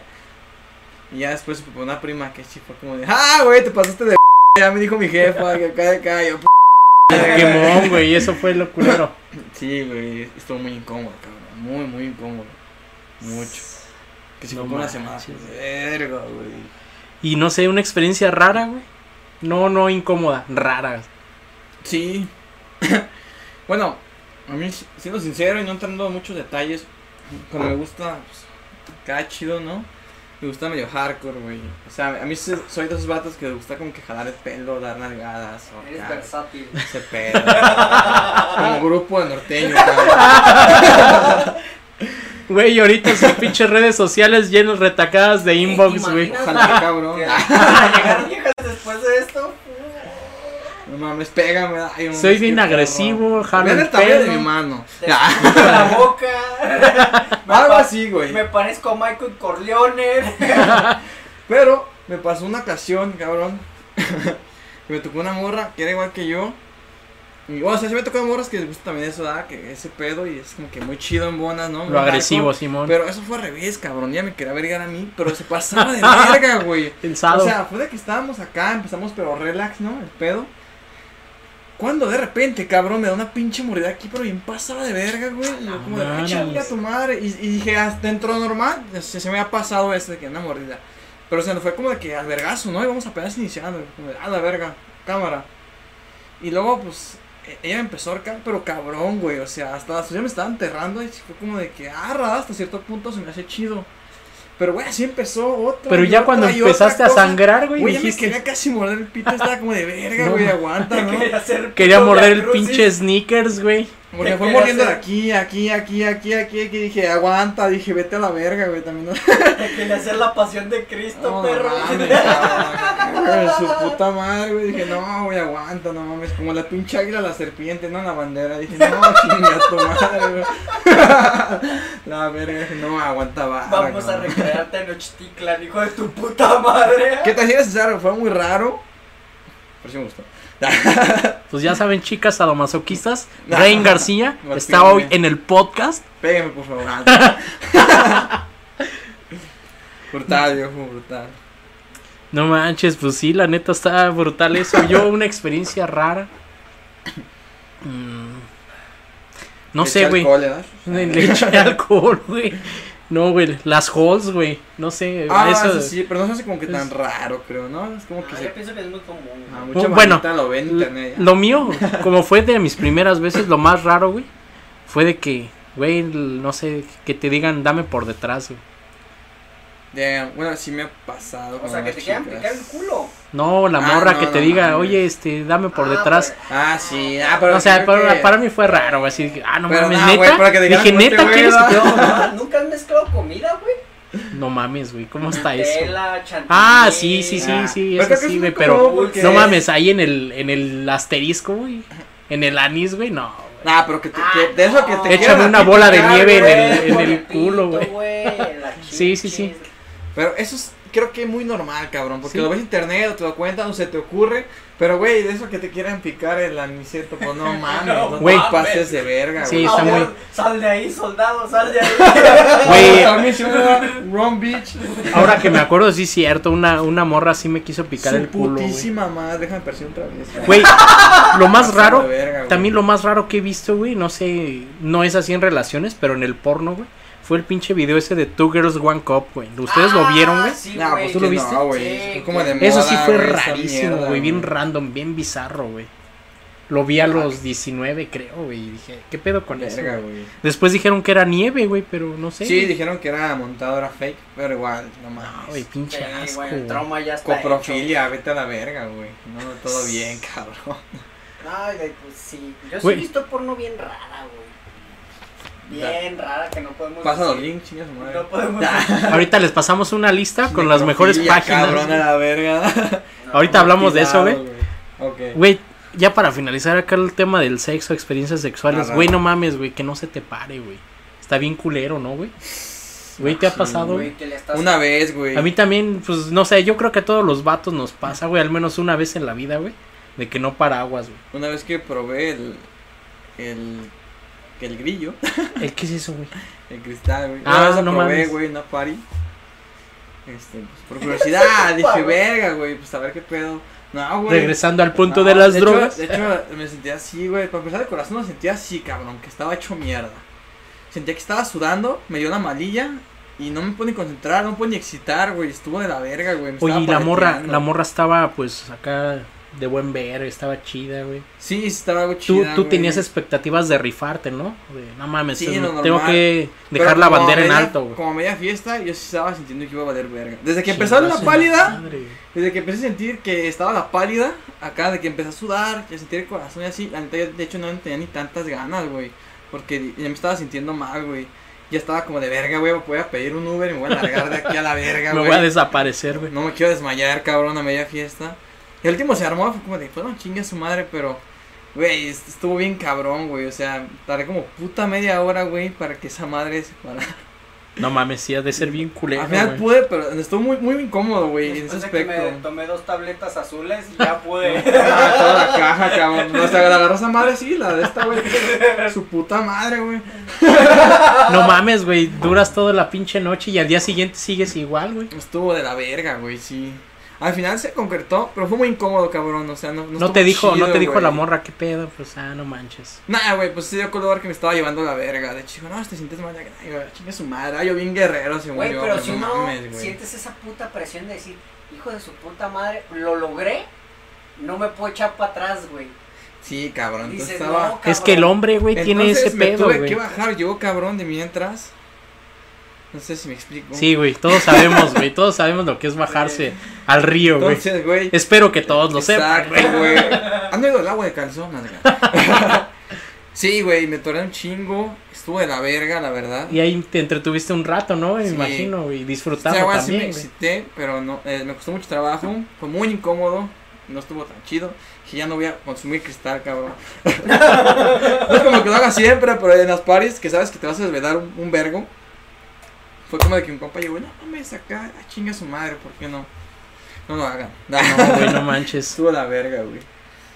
Y ya después supe una prima que sí fue como de, ah, güey, te pasaste de ya me dijo mi jefa, que acá, de acá, y yo, Quemón, güey, eso fue lo culero. Sí, güey, estuvo muy incómodo, cabrón. Muy, muy incómodo. Mucho. Que si No fue una semana. Verga, güey. Y no sé, una experiencia rara, güey. No, no incómoda, rara. Sí. bueno, a mí, siendo sincero y no entrando en muchos detalles, pero me gusta, pues, cada chido, ¿no? Me gusta medio hardcore, güey. O sea, a mí soy de esos vatos que me gusta como que jalar el pelo, dar nalgadas o Eres versátil. ese pedo. como grupo de norteño. Güey, ahorita sus pinches redes sociales llenas retacadas de inbox, güey. Ojalá, cabrón. Llegar viejas después de esto. No mames, pégame. Ay, Soy bien agresivo, jalo Vean el el tamaño de mi mano. Te la boca. Me Algo así, güey. Me parezco a Michael Corleone. Pero me pasó una ocasión, cabrón. que me tocó una morra que era igual que yo. Y, o sea, sí me tocó morras que les gusta también eso, ¿verdad? Que ese pedo y es como que muy chido en bonas, ¿no? Muy Lo agresivo. Simón. Pero eso fue al revés, cabrón. Ya me quería vergar a mí, pero se pasaba de verga, güey. Pensado. O sea, fue de que estábamos acá, empezamos pero relax, ¿no? El pedo. Cuando de repente, cabrón, me da una pinche mordida aquí, pero bien pasada de verga, güey. Y yo como de. "Ay, chinga tu madre. Y, y dije, hasta dentro normal, se, se me ha pasado ese de que una mordida. Pero o sea, fue como de que al vergazo, ¿no? Íbamos apenas iniciando, como de, a la verga, cámara. Y luego, pues, e- ella empezó a ahorcar, pero cabrón, güey. O sea, hasta ya me estaba enterrando y fue como de que, ah, hasta cierto punto se me hace chido. Pero, güey, así empezó otra. Pero ya otra cuando empezaste a cosa. sangrar, güey, Güey, ya me quería casi morder el pito, estaba como de verga, No, güey, ma- aguanta, ¿no? Quería hacer Quería morder el pinche sneakers, güey. Porque ¿Qué fue mordiendo de aquí, aquí, aquí, aquí, aquí, aquí, dije, aguanta, dije, vete a la verga, güey, también no. Quería hacer la pasión de Cristo, perro. mames, su puta madre, güey, dije, no, güey, aguanta, no mames, como la pinche águila, la serpiente, no, la bandera, dije, no, chinga tu madre, güey. La verga, dije, no, aguanta, va. Vamos a recrearte en Ochtitlan, hijo de tu puta madre. ¿Qué te hacías, César? Fue muy raro. Pero sí me gustó. Pues ya saben, chicas sadomasoquistas, No. Rain García No, está hoy en el podcast. Pégame, por favor. brutal, viejo, brutal. No manches, pues sí, la neta está brutal eso. Yo una experiencia rara. Mm, No sé, güey. ¿verdad? Le eché alcohol, güey. No, güey. Las halls, güey. No sé. Ah, eso. sí, sí, pero no se hace como que tan raro, creo, ¿no? Es como que No, se... yo pienso que es muy común. Ah, mucha Bueno, lo ve en internet. Lo mío, como fue de mis primeras veces, lo más raro, güey, fue de que, güey, no sé, que te digan dame por detrás, güey. Damn, bueno, sí me ha pasado. O con sea, que te quieran picar el culo. No, la Ah, morra no, que te no diga, oye, este, dame por Ah, detrás. Ah, sí, ah, pero. o sea, para, que- para mí fue raro, güey, así, ah, no Pero mames, neta. güey, que Dije, neta, ¿quieres que ¿Nunca has mezclado comida, güey? No mames, güey, ¿cómo está eso? Ah, sí, sí, sí, Ah, sí, eso sí, güey, pero no mames, ahí en el, en el asterisco, güey, en el anís, güey, no, güey. Nah, pero que, te, que- de eso que te Échame una bola de nieve en el- en el culo, güey. Sí, sí, sí. Pero eso es, creo que es muy normal, cabrón. Porque Sí. lo ves en internet o te lo cuentan o se te ocurre. Pero, güey, de eso que te quieran picar el aniceto, pues no mames. No no, Güey. pases de verga, Sí, güey. está muy- güey, Sal de ahí, soldado, sal de ahí. Güey. A mí se me da Ron Beach. Ahora que me acuerdo, sí es cierto, una, una morra sí me quiso picar Su el culo, güey. putísima madre. Déjame percibir otra vez. Güey, lo más raro, verga, güey. también lo más raro que he visto, güey, no sé, no es así en relaciones, pero en el porno, güey, fue el pinche video ese de Two Girls One Cup, güey. ¿Ustedes lo vieron, güey? Ah, Sí, güey. pues ¿Tú lo viste? No, güey. Sí, como de güey. Eso moda, sí fue rarísimo, güey, bien random, bien bizarro, güey. Lo vi a los 19, creo, güey, y dije, ¿qué pedo con eso? Verga, güey? güey. Después dijeron que era nieve, güey, pero no sé. Sí, dijeron que era montado, era fake. Pero igual, no No, güey, mames. pinche Sí, asco. el trauma ya está Coprofilia, vete a la verga, güey. No, todo bien, cabrón. hecho. Ay, güey, pues sí. Yo sí he visto porno bien rara, güey. Bien rara que no podemos Pasa los decir. links, chinga su madre. No podemos Ahorita les pasamos una lista con las mejores páginas. Cabrón a la verga. Ahorita hablamos de eso, güey. Ok. Güey, ya para finalizar acá el tema del sexo, experiencias sexuales, güey, no mames, güey, que no se te pare, güey. Está bien culero, ¿no, güey? Güey, ¿te ha pasado, güey? Güey, que le estás... Una vez, güey. A mí también, pues no sé, yo creo que a todos los vatos nos pasa, güey, al menos una vez en la vida, güey, de que no para aguas, güey. Una vez que probé el. El. El grillo. ¿El qué es eso, güey? El cristal, güey. Ah, lo no probé, mames. güey, una party. Este, pues, por curiosidad, dije, verga, güey, pues a ver qué pedo. No, güey. Regresando al punto No, de las drogas. de hecho, me sentía así, güey. Para empezar, de corazón me sentía así, cabrón, que estaba hecho mierda. Sentía que estaba sudando, me dio una malilla y no me pude ni concentrar, no me pude ni excitar, güey. Estuvo de la verga, güey. me Oye, y la morra, la morra estaba, pues, acá de buen ver, estaba chida, güey. Sí, estaba Tú, chida. tú güey. tenías expectativas de rifarte, ¿no? De, no mames, Sí, tengo que Pero dejar la bandera en alto, güey. Como media fiesta, yo sí estaba sintiendo que iba a valer verga. Desde que empezó la pálida, madre, desde que empecé a sentir que estaba la pálida, acá, de que empecé a sudar, que sentir el corazón y así, la neta, de hecho no tenía ni tantas ganas, güey. Porque ya me estaba sintiendo mal, güey. Ya estaba como de verga, güey, voy a pedir un Uber y me voy a largar de aquí a la verga, Me güey. voy a desaparecer, güey. No me quiero desmayar, cabrón, a media fiesta. Y el último se armó, fue como de, pues no chingue a su madre, pero, güey, est- estuvo bien cabrón, güey. O sea, tardé como puta media hora, güey, para que esa madre se parara. No mames, sí, ha de ser bien culero, Al final güey. pude, pero estuvo muy, muy incómodo, güey, en ese de que aspecto. me tomé dos tabletas azules, ya pude. Ah, toda la caja, cabrón. No, o sea, la agarró esa madre, sí, la de esta, güey. Su puta madre, güey. No mames, güey, duras toda la pinche noche y al día siguiente sigues igual, güey. Estuvo de la verga, güey, sí. Al final se concretó, pero fue muy incómodo, cabrón. O sea, no, no, No, te dijo, no te dijo la morra, qué pedo, pues ah, no manches. Nah, güey, pues se dio color que me estaba llevando la verga. De hecho, no, te sientes mal. Güey, chinga su madre. Ay, yo bien guerrero, según Güey, pero si no mames, sientes esa puta presión de decir, hijo de su puta madre, lo logré, no me puedo echar para atrás, güey. Sí, cabrón. Entonces Dices, estaba. no, Es que el hombre, güey, tiene ese me pedo, tuve que bajar yo, cabrón, de mientras. No sé si me explico. Sí, güey, todos sabemos, güey, todos sabemos lo que es bajarse al río, güey. Entonces, güey. Espero que todos lo sepan, Exacto, güey. güey. ¿Han oído el agua de calzón? Sí, güey, me toré un chingo. Estuvo de la verga, la verdad. Y ahí te entretuviste un rato, ¿no? Me Sí. imagino, güey, O disfrutando sea, güey, sí me también, excité, pero no, eh, me costó mucho trabajo. Fue muy incómodo. No estuvo tan chido. Que ya no voy a consumir cristal, cabrón. no es como que lo haga siempre, pero en las paris que sabes que te vas a desvelar un, un vergo. Fue como de que un compa llegó, no mames, acá, ah, chinga su madre, ¿por qué no? No lo hagan. No, güey, no manches. Estuvo la verga, güey.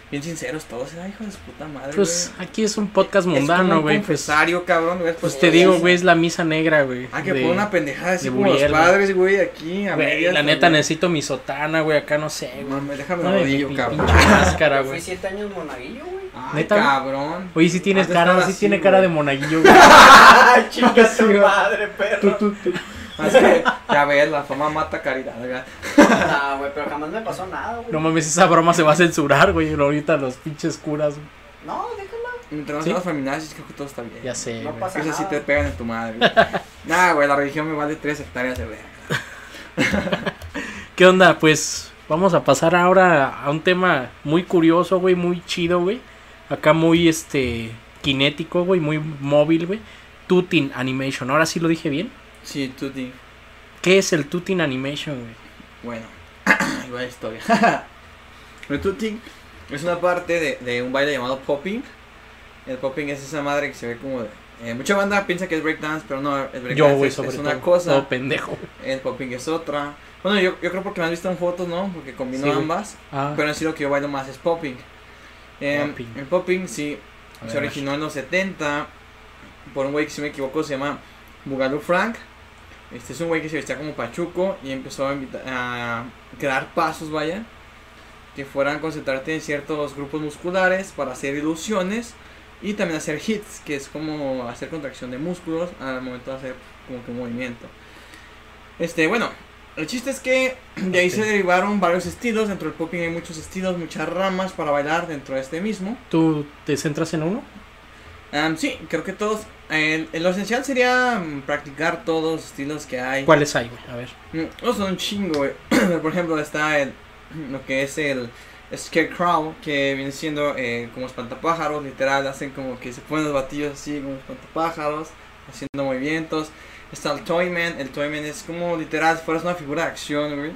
Bien sinceros todos, era hijo de su puta madre, Pues aquí es un podcast mundano, un güey. Pues, cabrón, pues te digo, güey, es la misa negra, güey. Hay que de- poner una pendejada así de como los padres, güey, aquí a medias, la neta necesito mi sotana, güey, acá no sé, güey. Mames, déjame No, rodillo, mi cabrón. pinche máscara, fui güey. siete años monaguillo, güey. Ay, ¿Neta? cabrón. Oye, sí tienes cara, sí así, tiene cara de monaguillo, güey. Ay, Sí, güey. madre, perro. Tú, tú, tú. Es que, ya ves, la fama mata caridad, güey. No, güey, pero jamás me pasó nada, güey. No mames, esa broma se va a censurar, güey. Ahorita los pinches curas, güey. No, déjala. Mientras no ¿Sí? seas feminazis, creo que todo está bien. Ya sé, No güey. pasa Eso sí te pegan en tu madre, güey. Nah, güey, la religión me vale 3 hectáreas de verga. ¿Qué onda? Pues vamos a pasar ahora a un tema muy curioso, güey, muy chido, güey. Acá muy, este, kinético, güey, muy móvil, güey. Tutin Animation. Ahora sí lo dije bien. Sí, di. ¿Qué es el Tutin Animation, güey? Bueno, igual historia. el tutting es una parte de, de un baile llamado popping. El popping es esa madre que se ve como de... eh, mucha banda piensa que es breakdance, pero no, el breakdance es, todo. una cosa, Todo pendejo. el popping es otra. Bueno, yo, yo creo porque me has visto en fotos, ¿no? Porque combino Sí, ambas. Ah, Pero en sí lo que yo bailo más es popping. Em, Popping. El popping, sí, se originó en los 70 por un güey que si me equivoco se llama Bugalú Frank. Este es un güey que se vestía como pachuco y empezó a, a crear pasos, vaya, que fueran concentrarte en ciertos grupos musculares para hacer ilusiones y también hacer hits, que es como hacer contracción de músculos al momento de hacer como que un movimiento. Este, bueno, el chiste es que de ahí se derivaron varios estilos. Dentro del popping hay muchos estilos, muchas ramas para bailar dentro de este mismo. ¿Tú te centras en uno? Am, sí, creo que todos. Eh, lo esencial sería mm, practicar todos los estilos que hay. ¿Cuáles hay, güey? A ver. Mm, No son un chingo, güey. Por ejemplo, está el, lo que es el Scarecrow, que viene siendo eh, como espantapájaros, literal. Hacen como que se ponen los batillos así como espantapájaros, haciendo movimientos. Está el Toyman. El Toyman es como literal, si fueras una figura de acción, güey.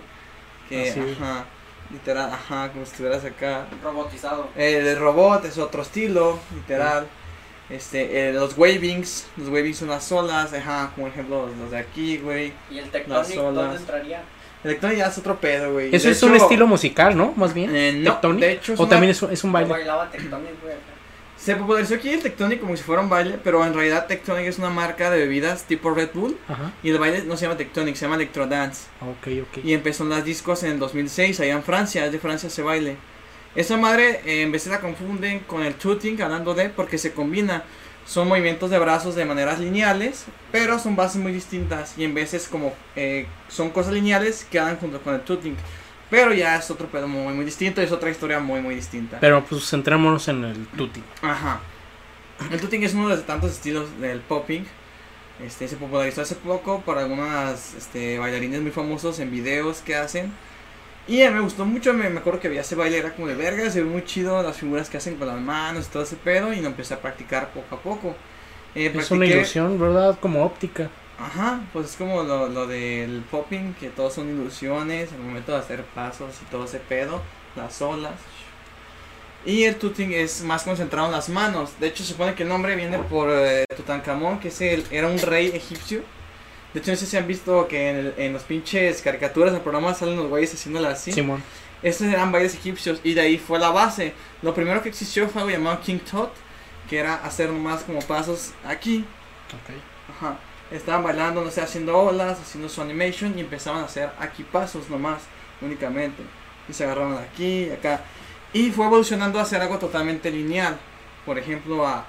Que, Así, güey. ajá, literal, ajá, como si estuvieras acá. Robotizado. El robot es otro estilo, literal. Este, eh, los wavings, los wavings son las olas, ajá, como ejemplo los de aquí, güey. ¿Y el Tectonic dónde olas. entraría? El Tectonic ya es otro pedo, güey. Eso De es un estilo musical, ¿no? Más bien. eh, no, Tectonic. de hecho es o una- también es, un- es un Yo baile. bailaba Tectonic, güey. Se popularizó aquí el Tectonic como si fuera un baile, pero en realidad Tectonic es una marca de bebidas tipo Red Bull. Ajá. Y el baile no se llama Tectonic, se llama Electrodance. Ok, ok. Y empezó en las discos en el 2006, allá en Francia, es de Francia ese baile. Esa madre eh, en veces la confunden con el tooting, hablando de, porque se combina. Son movimientos de brazos de maneras lineales, pero son bases muy distintas. Y en veces como eh, son cosas lineales, quedan junto con el tooting. Pero ya es otro pedo muy, muy distinto, es otra historia muy, muy distinta. Pero pues centrémonos en el tutti. Ajá. El tooting es uno de tantos estilos del popping. Este, se popularizó hace poco por algunas este, bailarines muy famosos en videos que hacen. Y me gustó mucho, me, me acuerdo que veía ese baile, era como de verga, se ve muy chido las figuras que hacen con las manos y todo ese pedo. Y lo empecé a practicar poco a poco. Eh, Es una ilusión, ¿verdad? Como óptica. Ajá, pues es como lo, lo del popping, que todos son ilusiones, el momento de hacer pasos y todo ese pedo, las olas. Y el tooting es más concentrado en las manos. De hecho, se supone que el nombre viene por eh, Tutankamón, que es el, era un rey egipcio. De hecho, no sé si han visto que en, el- en los pinches caricaturas del programa salen los güeyes haciéndola así. Simón. Estos eran bailes egipcios y de ahí fue la base. Lo primero que existió fue algo llamado King Tut, que era hacer nomás como pasos aquí Ok. Ajá. Estaban bailando, no sé, haciendo olas, haciendo su animation y empezaban a hacer aquí pasos nomás, únicamente. Y se agarraban aquí y acá. Y fue evolucionando a hacer algo totalmente lineal. Por ejemplo, a,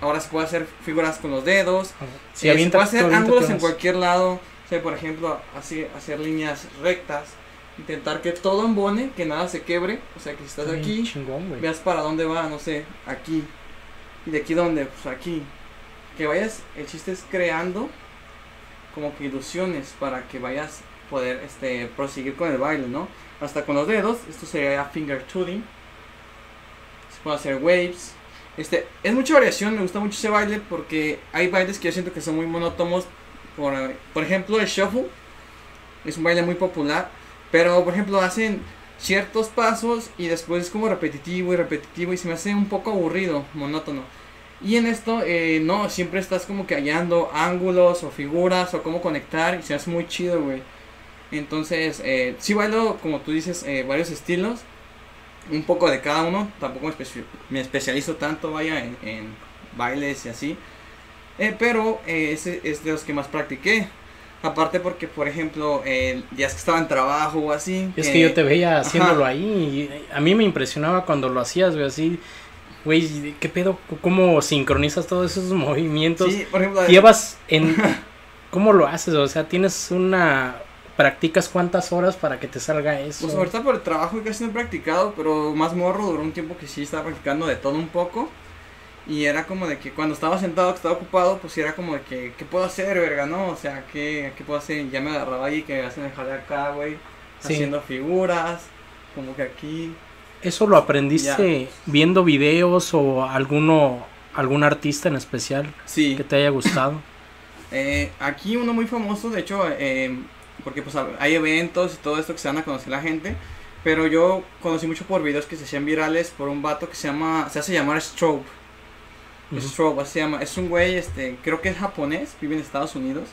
ahora se puede hacer figuras con los dedos. Eh, se puede hacer ángulos en cualquier lado. O sea, por ejemplo, así, hacer líneas rectas. Intentar que todo embone, que nada se quebre. O sea, que si estás Está aquí, chingón, veas para dónde va, no sé, aquí. ¿Y de aquí dónde? Pues aquí. Que vayas, el chiste es creando como que ilusiones para que vayas poder este proseguir con el baile, ¿no? Hasta con los dedos, esto sería finger tooting. Se puede hacer waves. Este, es mucha variación, me gusta mucho ese baile porque hay bailes que yo siento que son muy monótonos. Por, por ejemplo, el shuffle es un baile muy popular, pero por ejemplo hacen ciertos pasos y después es como repetitivo y repetitivo y se me hace un poco aburrido, monótono. Y en esto, eh, no, siempre estás como que hallando ángulos o figuras o cómo conectar y se hace muy chido, güey. Entonces, eh, sí bailo, como tú dices, eh, varios estilos, un poco de cada uno, tampoco me, espe- me especializo tanto, vaya, en, en bailes y así. Eh, pero eh, ese es de los que más practiqué. Aparte porque, por ejemplo, eh, días que estaba en trabajo o así. Es eh, que yo te veía haciéndolo ajá. ahí y a mí me impresionaba cuando lo hacías, güey, así. Güey, ¿qué pedo? ¿Cómo sincronizas todos esos movimientos? Sí, por ejemplo, Llevas en... ¿Cómo lo haces? O sea, tienes una... ¿Practicas cuántas horas para que te salga eso? Pues ahorita por el trabajo casi no he practicado, pero más morro duró un tiempo que sí estaba practicando de todo un poco. Y era como de que cuando estaba sentado, que estaba ocupado, pues era como de que, ¿qué puedo hacer, verga, no? O sea, ¿qué, qué puedo hacer? Ya me agarraba ahí que me hacen jale acá, güey. Sí. Haciendo figuras, como que aquí. ¿Eso lo aprendiste viendo videos o alguno, algún artista en especial Sí. que te haya gustado? Eh, aquí uno muy famoso, de hecho, eh, porque pues hay eventos y todo esto que se van a conocer la gente. Pero yo conocí mucho por videos que se hacían virales por un vato que se llama, se hace llamar Strobe. Ujú. Strobe, así se llama. Es un güey, este, creo que es japonés, vive en Estados Unidos.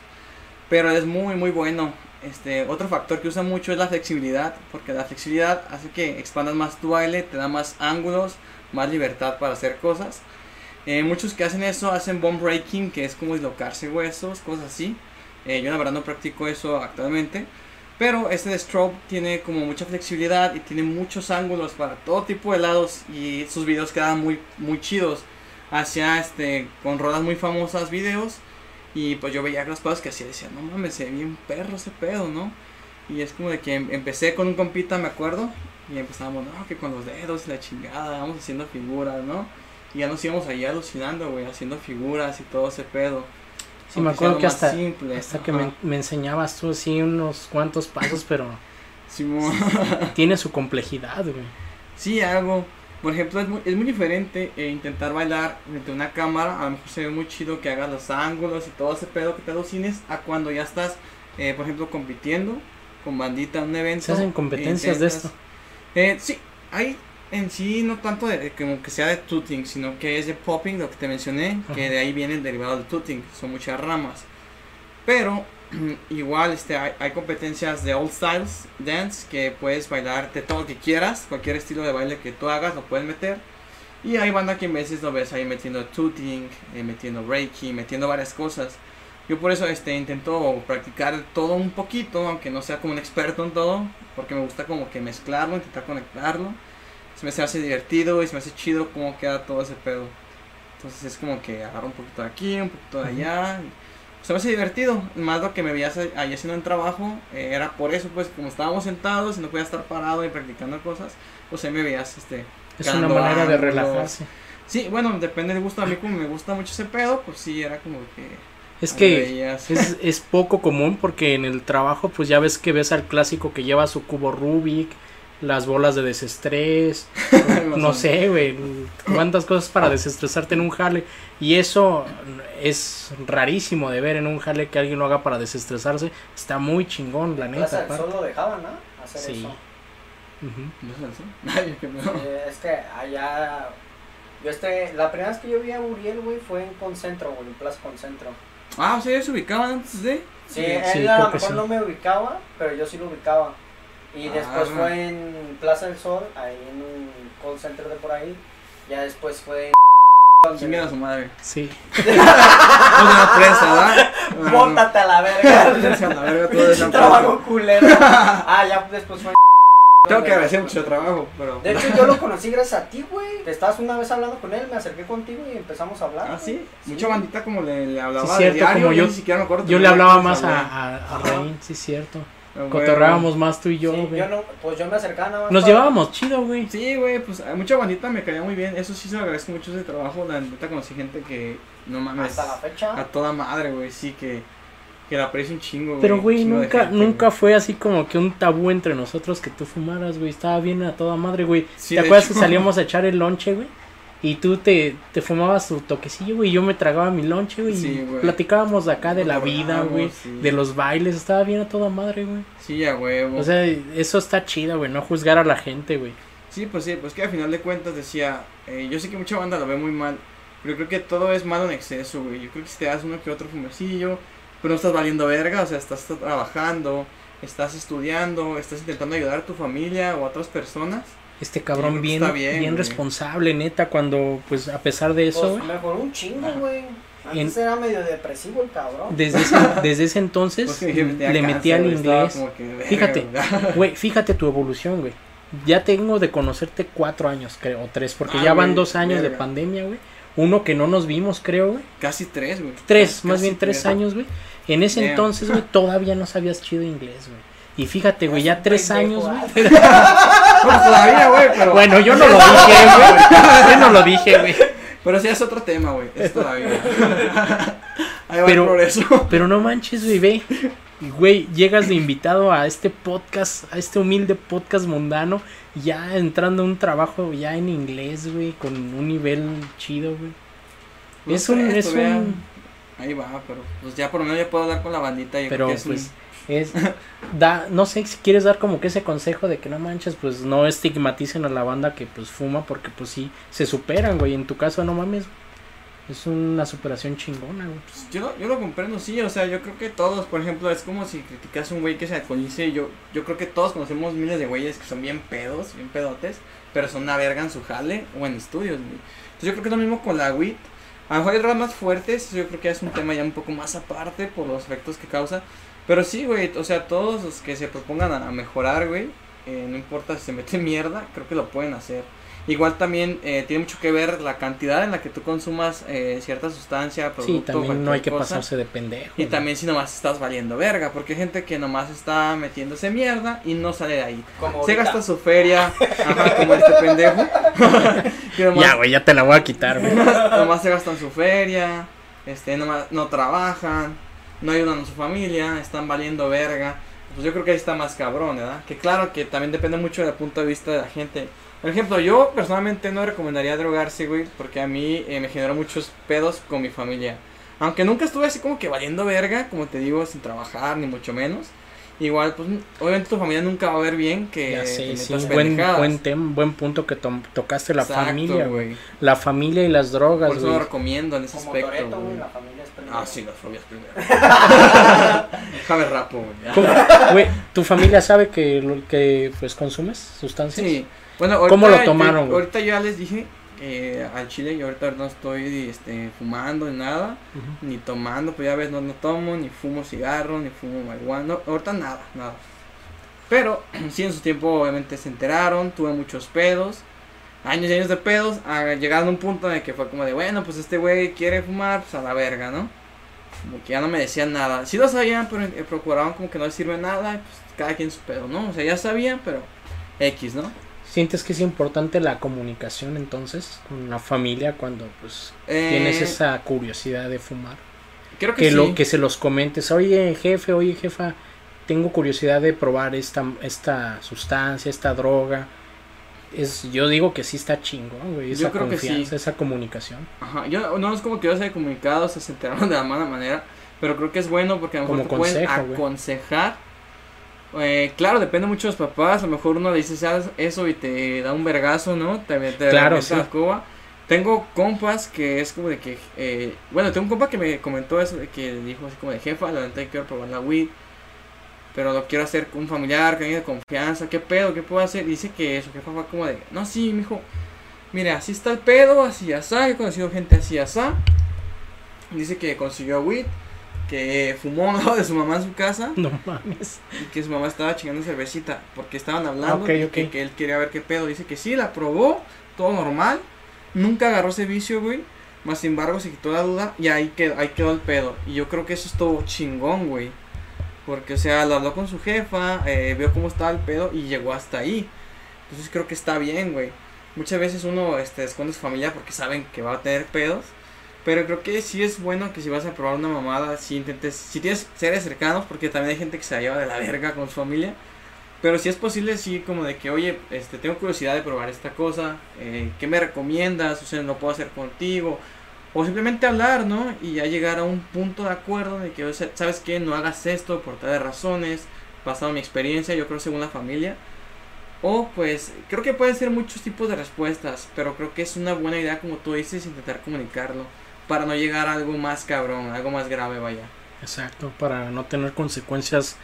Pero es muy, muy bueno. Este, otro factor que usa mucho es la flexibilidad, porque la flexibilidad hace que expandas más tu baile, te da más ángulos, más libertad para hacer cosas. Eh, muchos que hacen eso hacen bone breaking, que es como dislocarse huesos, cosas así. Eh, yo la verdad no practico eso actualmente. Pero este de strobe tiene como mucha flexibilidad y tiene muchos ángulos para todo tipo de lados y sus videos quedan muy, muy chidos. Hacía este, con rodas muy famosas videos y pues yo veía los pasos que hacía y decía, no mames, se ve bien perro ese pedo, ¿no? Y es como de que em- empecé con un compita, me acuerdo, y empezábamos, no, que con los dedos y la chingada, vamos haciendo figuras, ¿no? Y ya nos íbamos ahí alucinando, güey, haciendo figuras y todo ese pedo. Sí, me acuerdo que hasta, simple, hasta que me, me enseñabas tú así unos cuantos pasos, pero tiene su complejidad, güey. Sí, algo. Por ejemplo, es muy, es muy diferente eh, intentar bailar frente a una cámara. A lo mejor se ve muy chido que hagas los ángulos y todo ese pedo que te alucines. A cuando ya estás, eh, por ejemplo, compitiendo con bandita en un evento. Se hacen competencias de esto. Eh, sí, hay en sí no tanto de, como que sea de tooting, sino que es de popping, lo que te mencioné, que Ajá. de ahí viene el derivado del tooting, son muchas ramas. Pero igual este, hay, hay competencias de old styles dance que puedes bailar de todo lo que quieras, cualquier estilo de baile que tú hagas lo puedes meter. Y hay banda que en veces lo ves ahí metiendo tooting, eh, metiendo reiki, metiendo varias cosas. Yo por eso este, intento practicar todo un poquito, aunque no sea como un experto en todo, porque me gusta como que mezclarlo, intentar conectarlo. Se me hace divertido y se me hace chido cómo queda todo ese pedo. Entonces es como que agarro un poquito de aquí, un poquito de allá. se me hace divertido. Más lo que me veías ahí haciendo en trabajo, eh, era por eso, pues como estábamos sentados y no podía estar parado y practicando cosas, pues ahí me veías este, Es una manera de relajarse. Sí, bueno, depende del gusto. A mí como me gusta mucho ese pedo, pues sí, era como que... Es que es, es poco común porque en el trabajo pues ya ves que ves al clásico que lleva su cubo Rubik, las bolas de desestrés, no sé, güey, cuántas cosas para desestresarte en un jale. Y eso es rarísimo de ver en un jale que alguien lo haga para desestresarse. Está muy chingón, la Plaza neta. del aparte. Sol lo dejaban, ¿no? Hacer Sí. eso. Ujú. ¿No es. Eh, es que allá. Yo este, la primera vez que yo vi a Uriel, güey, fue en Concentro, güey, en Plaza Concentro. Ah, o sea, ellos se ubicaban antes de... Sí, Sí, él sí, a lo mejor sí. no me ubicaba, pero yo sí lo ubicaba. Y Ah. después fue en Plaza del Sol, ahí en un call center de por ahí. Ya después fue en. Chinguen a su madre. Sí. La presa, ¿verdad? Ah, Bótate a la verga. A la verga, todo trabajo culero. Ah, ya después fue. Tengo que agradecer mucho el trabajo, pero... De hecho, yo lo conocí gracias a ti, güey. Te estabas una vez hablando con él, me acerqué contigo y empezamos a hablar. Ah, sí. güey. Mucha bandita como le, le hablaba Sí, de cierto, diario, como yo- ni siquiera me acuerdo. Yo le hablaba más a, a, a. Raín, sí, cierto. Pero, Cotorrábamos más tú y yo, Sí, güey. yo no, pues yo me acercaba nada más. Nos para- llevábamos chido, güey. Sí, güey, pues a mucha bandita me caía muy bien. Eso sí se lo agradezco mucho ese trabajo. La neta conocí gente que no mames. Hasta la fecha. A toda madre, güey, sí, que, que la aprecio un chingo, Pero, güey, chingo de nunca, gente, nunca güey. fue así como que un tabú entre nosotros que tú fumaras, güey. Estaba bien a toda madre, güey. Sí, ¿Te acuerdas hecho. que salíamos a echar el lonche, güey? Y tú te, te fumabas tu toquecillo, güey. y Yo me tragaba mi lonche, güey. Sí, y güey. platicábamos de acá de la vida, güey. sí. De los bailes. Estaba bien a toda madre, güey. Sí, a huevo. O sea, eso está chido, güey. No juzgar a la gente, güey. sí, pues sí, pues que al final de cuentas decía, eh, yo sé que mucha banda lo ve muy mal, pero creo que todo es malo en exceso, güey. Yo creo que si te das uno que otro fumecillo, pero no estás valiendo verga, o sea, estás trabajando, estás estudiando, estás intentando ayudar a tu familia o a otras personas. Este cabrón bien, bien, responsable, neta. Cuando, pues, a pesar de eso, Pues mejoró un chingo, güey. Antes era medio depresivo el cabrón. Desde ese, desde ese entonces Pues le metí al inglés. que, Fíjate, güey. Fíjate tu evolución, güey. Ya tengo de conocerte cuatro años, creo, o tres, porque Ah, ya van dos años de pandemia, güey. Uno que no nos vimos, creo, güey. Casi tres, güey. Tres, Casi más bien tres años, güey. En ese Damn. entonces, güey, todavía no sabías chido inglés, güey. Y fíjate, güey, ya tres años, ah. güey. Bueno, todavía, güey, pero... Bueno, yo no lo dije, güey. Yo no lo dije, güey. Pero sí es otro tema, güey. Es todavía. Ahí va Pero- el progreso. Pero no manches, güey, ve. Güey, llegas de invitado a este podcast, a este humilde podcast mundano, ya entrando a un trabajo ya en inglés, güey, con un nivel chido, güey. No es un, es un, Ahí va, pero pues ya por lo menos ya puedo hablar con la bandita. Yo pero que es un- pues, es, da, no sé si quieres dar como que ese consejo de que no manches, pues no estigmaticen a la banda que pues fuma, porque pues sí, se superan, güey, en tu caso no mames, es una superación chingona, güey. pues, yo, lo, yo lo comprendo, sí. O sea, yo creo que todos, por ejemplo, es como si criticas a un güey que se alcoholice. Yo, yo creo que todos conocemos miles de güeyes que son bien pedos, bien pedotes, pero son una verga en su jale o en estudios, güey. Entonces yo creo que es lo mismo con la WIT. A lo mejor hay drogas más fuertes, yo creo que es un tema ya un poco más aparte por los efectos que causa. Pero sí, güey, o sea, todos los que se propongan a, mejorar, güey, eh, no importa si se meten mierda, creo que lo pueden hacer. Igual también eh, tiene mucho que ver la cantidad en la que tú consumas eh, cierta sustancia, producto, Sí, también no hay que cosa. pasarse de pendejo. Y también si nomás estás valiendo verga, porque hay gente que nomás está metiéndose mierda y no sale de ahí. Como Se ahorita. gasta su feria, ajá, como este pendejo. nomás, Ya, güey, ya te la voy a quitar, güey. nomás se gastan su feria, este, nomás no trabajan, no ayudan a su familia, están valiendo verga. Pues yo creo que ahí está más cabrón, ¿verdad? Que claro que también depende mucho del punto de vista de la gente. Por ejemplo, yo personalmente no recomendaría drogarse, güey, porque a mí eh, me generó muchos pedos con mi familia. Aunque nunca estuve así como que valiendo verga, como te digo, sin trabajar, ni mucho menos. Igual, pues, obviamente tu familia nunca va a ver bien que Ya sé, sí, buen, buen, tem- buen punto que tom- tocaste la Exacto, familia, güey. güey. La familia y las drogas, Por eso lo güey. recomiendo en ese Como aspecto, Toreto, güey. güey, la familia es primero. Ah, sí, las familias primero. Déjame rapo, güey. ¿Cómo- Güey, ¿tu familia sabe que, lo- que pues consumes sustancias? Sí. Bueno, ahorita, ¿Cómo lo yo- tomaron, güey? ahorita ya les dije que al chile yo ahorita no estoy este, fumando ni nada, ni tomando, pues ya ves, no, no tomo, ni fumo cigarro, ni fumo marihuana, no, ahorita nada, nada. Pero sí en su tiempo obviamente se enteraron, tuve muchos pedos, años y años de pedos, a llegar a un punto en el que fue como de, bueno, pues este güey quiere fumar, pues a la verga, ¿no? Como que ya no me decían nada. Sí lo sabían, pero eh, procuraban como que no les sirve nada, pues cada quien su pedo, ¿no? O sea, ya sabían, pero X, ¿no? ¿Sientes que es importante la comunicación entonces con la familia cuando pues Eh, tienes esa curiosidad de fumar? Creo que, Que, sí. lo, que se los comentes, oye jefe, oye jefa, tengo curiosidad de probar esta, esta sustancia, esta droga. Es, yo digo que sí está chingón, güey, Yo esa creo que sí. confianza, esa comunicación. Ajá, yo no es como que yo se haya comunicado, se enteraron de la mala manera, pero creo que es bueno porque a lo mejor te pueden consejo, aconsejar. Eh, claro, depende mucho de los papás, a lo mejor uno le dice "Haz eso y te da un vergazo, ¿no? Te, te Claro, sí. la escoba. Tengo compas que es como de que, eh, bueno, tengo un compa que me comentó eso, de que dijo así como de jefa, la neta quiero probar la weed, pero lo quiero hacer con un familiar, alguien de confianza, ¿qué pedo? ¿Qué puedo hacer? Dice que su jefa fue como de, no, sí, mijo, mire, así está el pedo, así asá, he conocido gente así asá. Dice que consiguió weed, que fumó lado de su mamá en su casa No mames. y que su mamá estaba chingando cervecita porque estaban hablando Ok, y ok. Que, que él quería ver qué pedo. Dice que sí, la probó, todo normal, nunca agarró ese vicio, güey. Más sin embargo, se quitó la duda y ahí quedó, ahí quedó el pedo. Y yo creo que eso es todo chingón, güey. Porque, o sea, lo habló con su jefa, eh, vio cómo estaba el pedo y llegó hasta ahí. Entonces creo que está bien, güey. Muchas veces uno este, esconde a su familia porque saben que va a tener pedos. Pero creo que sí es bueno que si vas a probar una mamada, si intentes, si tienes seres cercanos, porque también hay gente que se la lleva de la verga con su familia. Pero si es posible, sí, como de que, oye, este, tengo curiosidad de probar esta cosa, eh, ¿qué me recomiendas? O sea, lo puedo hacer contigo. O simplemente hablar, ¿no? Y ya llegar a un punto de acuerdo de que, o sea, ¿sabes qué? No hagas esto por tales razones, basado en mi experiencia, yo creo según la familia. O pues, creo que pueden ser muchos tipos de respuestas, pero creo que es una buena idea, como tú dices, intentar comunicarlo. Para no llegar a algo más cabrón, algo más grave, vaya. Exacto, para no tener consecuencias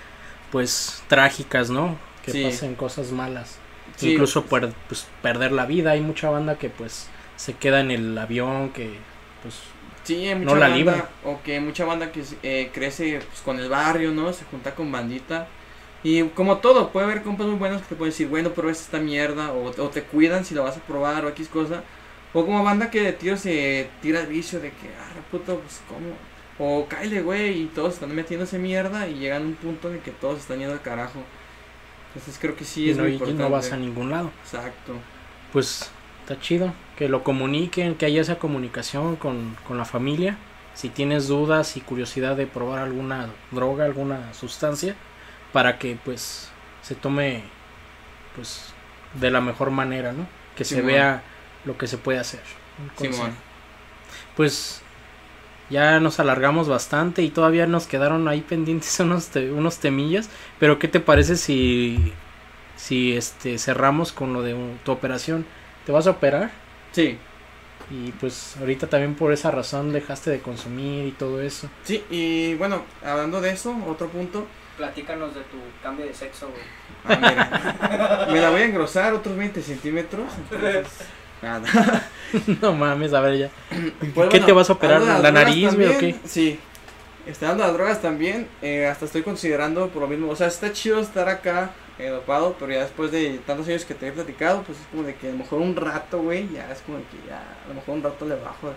pues trágicas, ¿no? Que Sí. pasen cosas malas. Sí, Incluso per- pues, perder la vida. Hay mucha banda que pues se queda en el avión, que pues Sí, hay No mucha la banda, libra. o que mucha banda que eh, crece pues, con el barrio, ¿no? Se junta con bandita. Y como todo, puede haber compas muy buenos que te pueden decir, bueno, pero esta mierda, o, o te cuidan si lo vas a probar, o X cosa. O como banda que de tiro se tira el vicio de que, ah, puto, pues cómo. O cáele, güey, y todos están metiéndose mierda y llegan a un punto en el que todos están yendo al carajo. Entonces creo que sí y es no, muy y importante. no vas a ningún lado. Exacto. Pues está chido que lo comuniquen, que haya esa comunicación con, con la familia. Si tienes dudas y curiosidad de probar alguna droga, alguna sustancia, para que pues se tome pues de la mejor manera, ¿no? Que se Simón. vea lo que se puede hacer. Simón. Pues ya nos alargamos bastante y todavía nos quedaron ahí pendientes unos, te- unos temillas. Pero ¿qué te parece si, si este, cerramos con lo de un- tu operación? ¿Te vas a operar? Sí, Y pues ahorita también por esa razón dejaste de consumir y todo eso. sí, y bueno, hablando de eso, otro punto. Platícanos de tu cambio de sexo, güey. Ah, mira. Me la voy a engrosar otros 20 centímetros. entonces, nada. no mames, a ver ya. Pues ¿Qué bueno, te vas a operar? ¿La nariz, güey, o qué? Sí. Está dando las drogas también. eh, hasta estoy considerando por lo mismo. O sea, está chido estar acá eh, dopado. Pero ya después de tantos años que te he platicado, pues es como de que a lo mejor un rato, güey. Ya es como de que ya a lo mejor un rato le bajo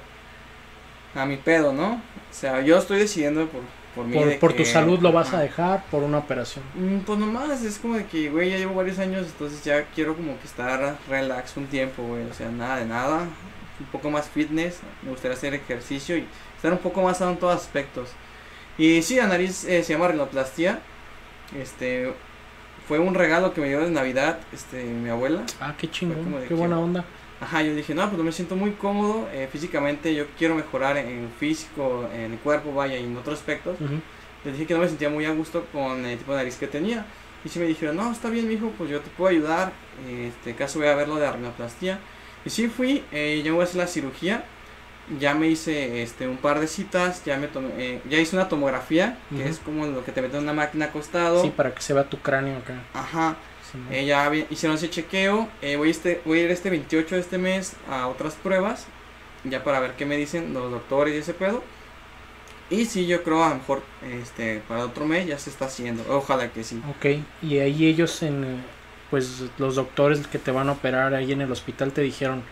a mi pedo, ¿no? O sea, yo estoy decidiendo por, por mí. Por, de por tu salud lo vas a dejar por una operación. Mm, Pues nomás, es como de que, güey, ya llevo varios años, entonces ya quiero como que estar relax un tiempo, güey, o sea, nada de nada, un poco más fitness, me gustaría hacer ejercicio y estar un poco más sano en todos aspectos. Y sí, la nariz eh, se llama rinoplastia, este, fue un regalo que me dio de Navidad, este, mi abuela. Ah, qué chingón, qué que- buena onda. Ajá, yo dije, no, pues no me siento muy cómodo, eh, físicamente yo quiero mejorar en físico, en el cuerpo, vaya, y en otros aspectos. Les dije que no me sentía muy a gusto con el tipo de nariz que tenía. Y sí me dijeron, no, está bien, mijo, pues yo te puedo ayudar. Este caso voy a ver lo de rinoplastia. Y sí fui, eh, ya voy a hacer la cirugía. Ya me hice este un par de citas, ya me tomé, eh, ya hice una tomografía, que es como lo que te meten en una máquina acostado. Sí, para que se vea tu cráneo acá. Ajá. Sí. Eh, ya hicieron ese chequeo. eh, voy, este, voy a ir este 28 de este mes a otras pruebas. Ya para ver qué me dicen los doctores y ese pedo. Y sí, yo creo a lo mejor este, para otro mes ya se está haciendo. Ojalá que sí. Ok, y ahí ellos en, eh, pues los doctores que te van a operar ahí en el hospital te dijeron,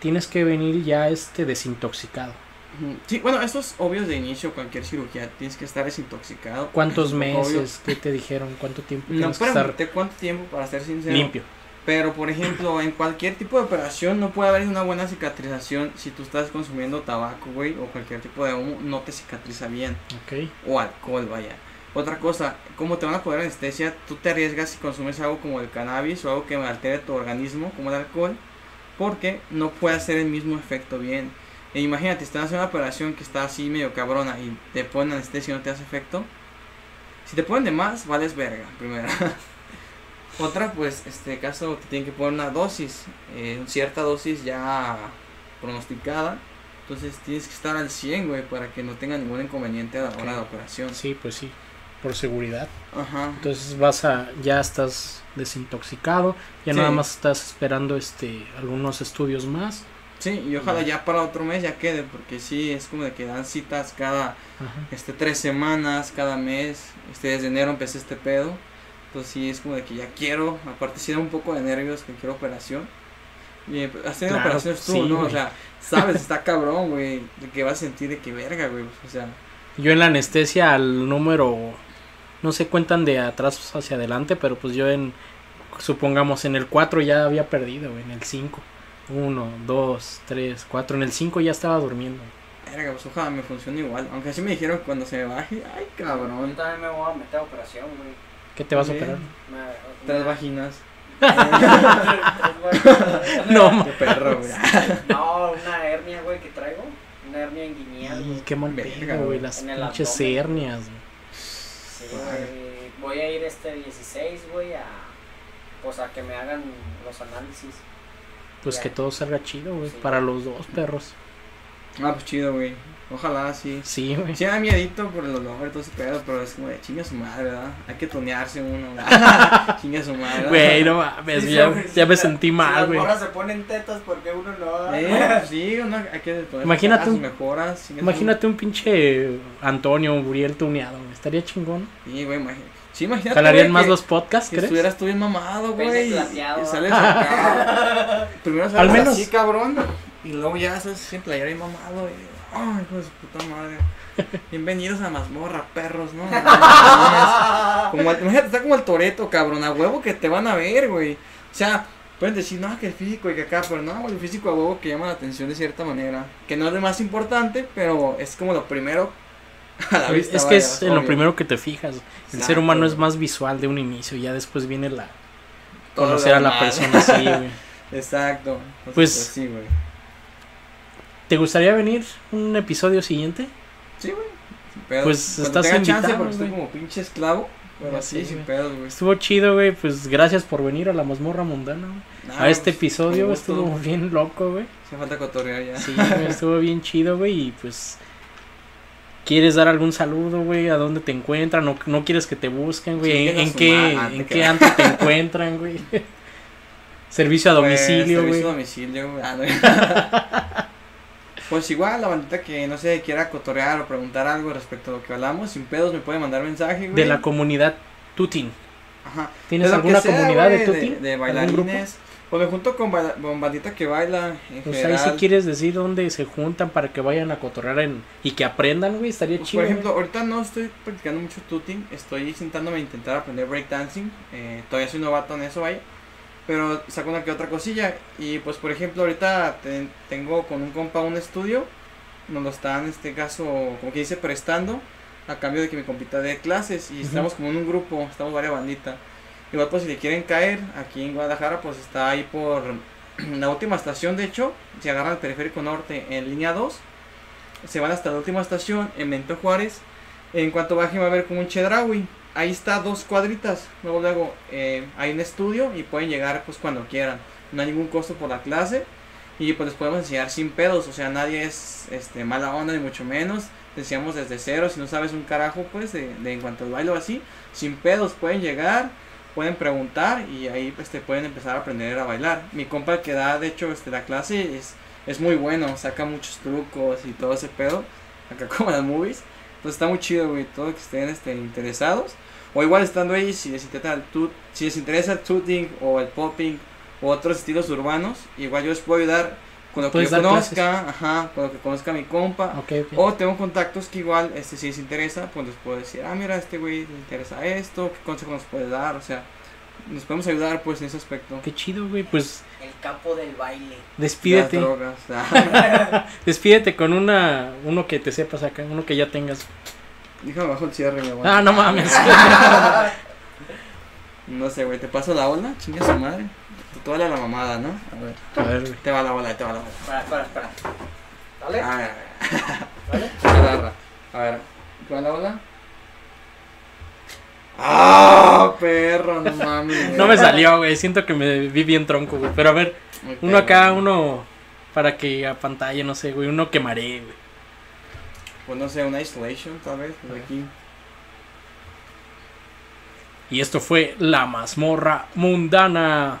tienes que venir ya este desintoxicado. Sí, bueno, esto es obvio de inicio. Cualquier cirugía tienes que estar desintoxicado. ¿Cuántos meses? ¿Qué te dijeron? ¿Cuánto tiempo No tienes que estar pregunté cuánto tiempo para ser sincero. limpio? Pero, por ejemplo, en cualquier tipo de operación no puede haber una buena cicatrización si tú estás consumiendo tabaco, güey, o cualquier tipo de humo, no te cicatriza bien. Ok, o alcohol, vaya. Otra cosa, como te van a poner anestesia, tú te arriesgas si consumes algo como el cannabis o algo que altere tu organismo, como el alcohol, porque no puede hacer el mismo efecto bien. E imagínate, estás haciendo una operación que está así medio cabrona y te ponen anestesia y no te hace efecto. Si te ponen de más, vales verga, primero. Otra, pues, este caso te tienen que poner una dosis, eh, cierta dosis ya pronosticada. Entonces tienes que estar al 100, güey, para que no tenga ningún inconveniente a la hora de la operación. sí, pues sí, por seguridad. Ajá. Entonces vas a, ya estás desintoxicado, ya Sí. nada más estás esperando este algunos estudios más. Sí, y ojalá Ya. para otro mes ya quede, porque sí, es como de que dan citas cada Ajá. este tres semanas, cada mes. Este desde enero empecé este pedo. Entonces sí, es como de que ya quiero, aparte sí da un poco de nervios que quiero operación. Y pues, has tenido Claro, operaciones tú, sí, ¿no? O sea, sabes, está cabrón, güey, de que vas a sentir de que verga, güey. O sea, Yo en la anestesia al número, no se cuentan de atrás hacia adelante, pero pues yo en, supongamos en el 4 ya había perdido, güey, en el 5. 1, 2, 3, 4, en el 5 ya estaba durmiendo. verga, pues ojalá me funcione igual. Aunque así me dijeron que cuando se me baje, ay, Yo cabrón. también me voy a meter a operación, güey. ¿Qué te vas a operar? Me- Tres vaginas. Tres No, Qué ma- perro, güey. No, una hernia, güey, que traigo. Una hernia inguinal, Y qué mal Verga, güey, las En el pinches abdomen. hernias. güey. Sí, güey. Voy a ir este 16, güey, a. Pues a que me hagan los análisis. Pues Ya. que todo salga chido, güey, Sí. para los dos perros. Ah, pues chido, güey. Ojalá sí. Sí, güey. Sí, da miedito por el olor y todo ese pedo, pero es como de chinga su madre, ¿verdad? Hay que tunearse uno, güey. chinga su madre. Güey, no mames, Sí, ya, me sentí mal, güey. morras se ponen tetas porque uno no. Eh, sí, uno hay que poner Imagínate un- mejoras. Imagínate un pinche Antonio Uriel tuneado, güey. Estaría chingón. Sí, güey, imagínate. Sí, imagínate. Jalarían güey, más que- los podcasts, Que ¿crees? estuvieras tú bien mamado, güey. y- sales acá. Primero sales Al menos- así, cabrón. Y luego ya sales sin playera y mamado. Y, ay, hijo de su puta madre. Bienvenidos a mazmorra, perros, ¿no? como el- imagínate, está como el toreto, cabrón. A huevo que te van a ver, güey. O sea, pueden decir, no, que el físico y que acá, pero no, güey, el físico a huevo que llama la atención de cierta manera. Que no es lo más importante, pero es como lo primero a la vista. es que vaya, es en lo obvio. primero que te fijas. El ser humano es más visual de un inicio, ya después viene la Todo conocer a la persona así, güey. Exacto. Pues- sí, güey. ¿Te gustaría venir un episodio siguiente? Sí, güey. Pues, Cuando estás tenga chance invitado, porque estoy como pinche esclavo. Pero Ya sí, sin pedos, güey. Estuvo chido, güey. Pues gracias por venir a la mazmorra mundana. güey. Nah, a este pues, episodio estuvo bien loco, güey. Hace falta cotorrear ya. Sí, estuvo bien chido, güey. Y pues. ¿Quieres dar algún saludo, güey? ¿A dónde te encuentran? ¿No, no quieres que te busquen, güey? ¿En, qué, en te qué te encuentran, güey? Servicio a Pues, domicilio, güey. servicio a domicilio, güey. Ah, no. Pues igual, la bandita que no sé, quiera cotorrear o preguntar algo respecto a lo que hablamos, sin pedos me puede mandar mensaje, güey. de la comunidad Tutin. Ajá. ¿Tienes alguna sea, comunidad de Tutin? De, bailarines. Pues me junto con, con bandita que baila en Pues ahí si quieres decir dónde se juntan para que vayan a cotorrear en, y que aprendan, güey, estaría Pues, chido. por ejemplo, ahorita no estoy practicando mucho tuting, estoy intentándome intentar aprender breakdancing, eh, todavía soy novato en eso, vaya, pero saco una que otra cosilla, y pues por ejemplo ahorita te- tengo con un compa un estudio, nos lo están en este caso, como que dice, prestando, a cambio de que mi compita dé clases, y estamos como en un grupo, estamos varias banditas, igual pues si le quieren caer, aquí en Guadalajara, pues está ahí por la última estación, de hecho, si agarran el periférico norte en línea 2, se van hasta la última estación en Bento Juárez En cuanto baje va a haber como un Chedraui. Ahí está dos cuadritas. Luego luego eh, hay un estudio y pueden llegar pues cuando quieran. No hay ningún costo por la clase. Y pues les podemos enseñar sin pedos. O sea, nadie es este, mala onda ni mucho menos. Te enseñamos desde cero. Si no sabes un carajo pues de, de en cuanto al baile o así. Sin pedos pueden llegar. Pueden preguntar y ahí pues, te pueden empezar a aprender a bailar. Mi compa que da de hecho este, la clase es, es muy bueno. Saca muchos trucos y todo ese pedo. Acá como las movies. Entonces está muy chido, güey, todo que estén este, interesados. O igual estando ahí, si les interesa el, tut, si les interesa el tooting o el popping o otros estilos urbanos, igual yo les puedo ayudar con lo que yo conozca, ajá, con lo que conozca mi compa. Okay, okay. O tengo contactos que igual, este, si les interesa, pues les puedo decir, ah, mira, este güey le interesa esto, qué consejo nos puede dar, o sea, nos podemos ayudar pues en ese aspecto. Qué chido, güey, pues... El capo del baile. Despídete. Las drogas, ah. Despídete con una, uno que te sepas acá, uno que ya tengas. Déjame bajo el cierre, mi. Ah, no mames. no sé, güey, te paso la ola, chinga su madre. Tú la la mamada, ¿no? A ver. A ver, güey. Te va la ola, te va la ola. Espera, espera, espera. ¿Dale? A ver, ¿Dale? agarra. A ver, ¿te va la ola? ¡Ah, perro! No mames. No me salió, güey. Siento que me vi bien tronco, güey. Pero a ver, Muy uno acá, uno para que a pantalla, no sé, güey. Uno que maree, güey. Pues no sé, una isolation, tal vez, de aquí. Y esto fue La mazmorra mundana.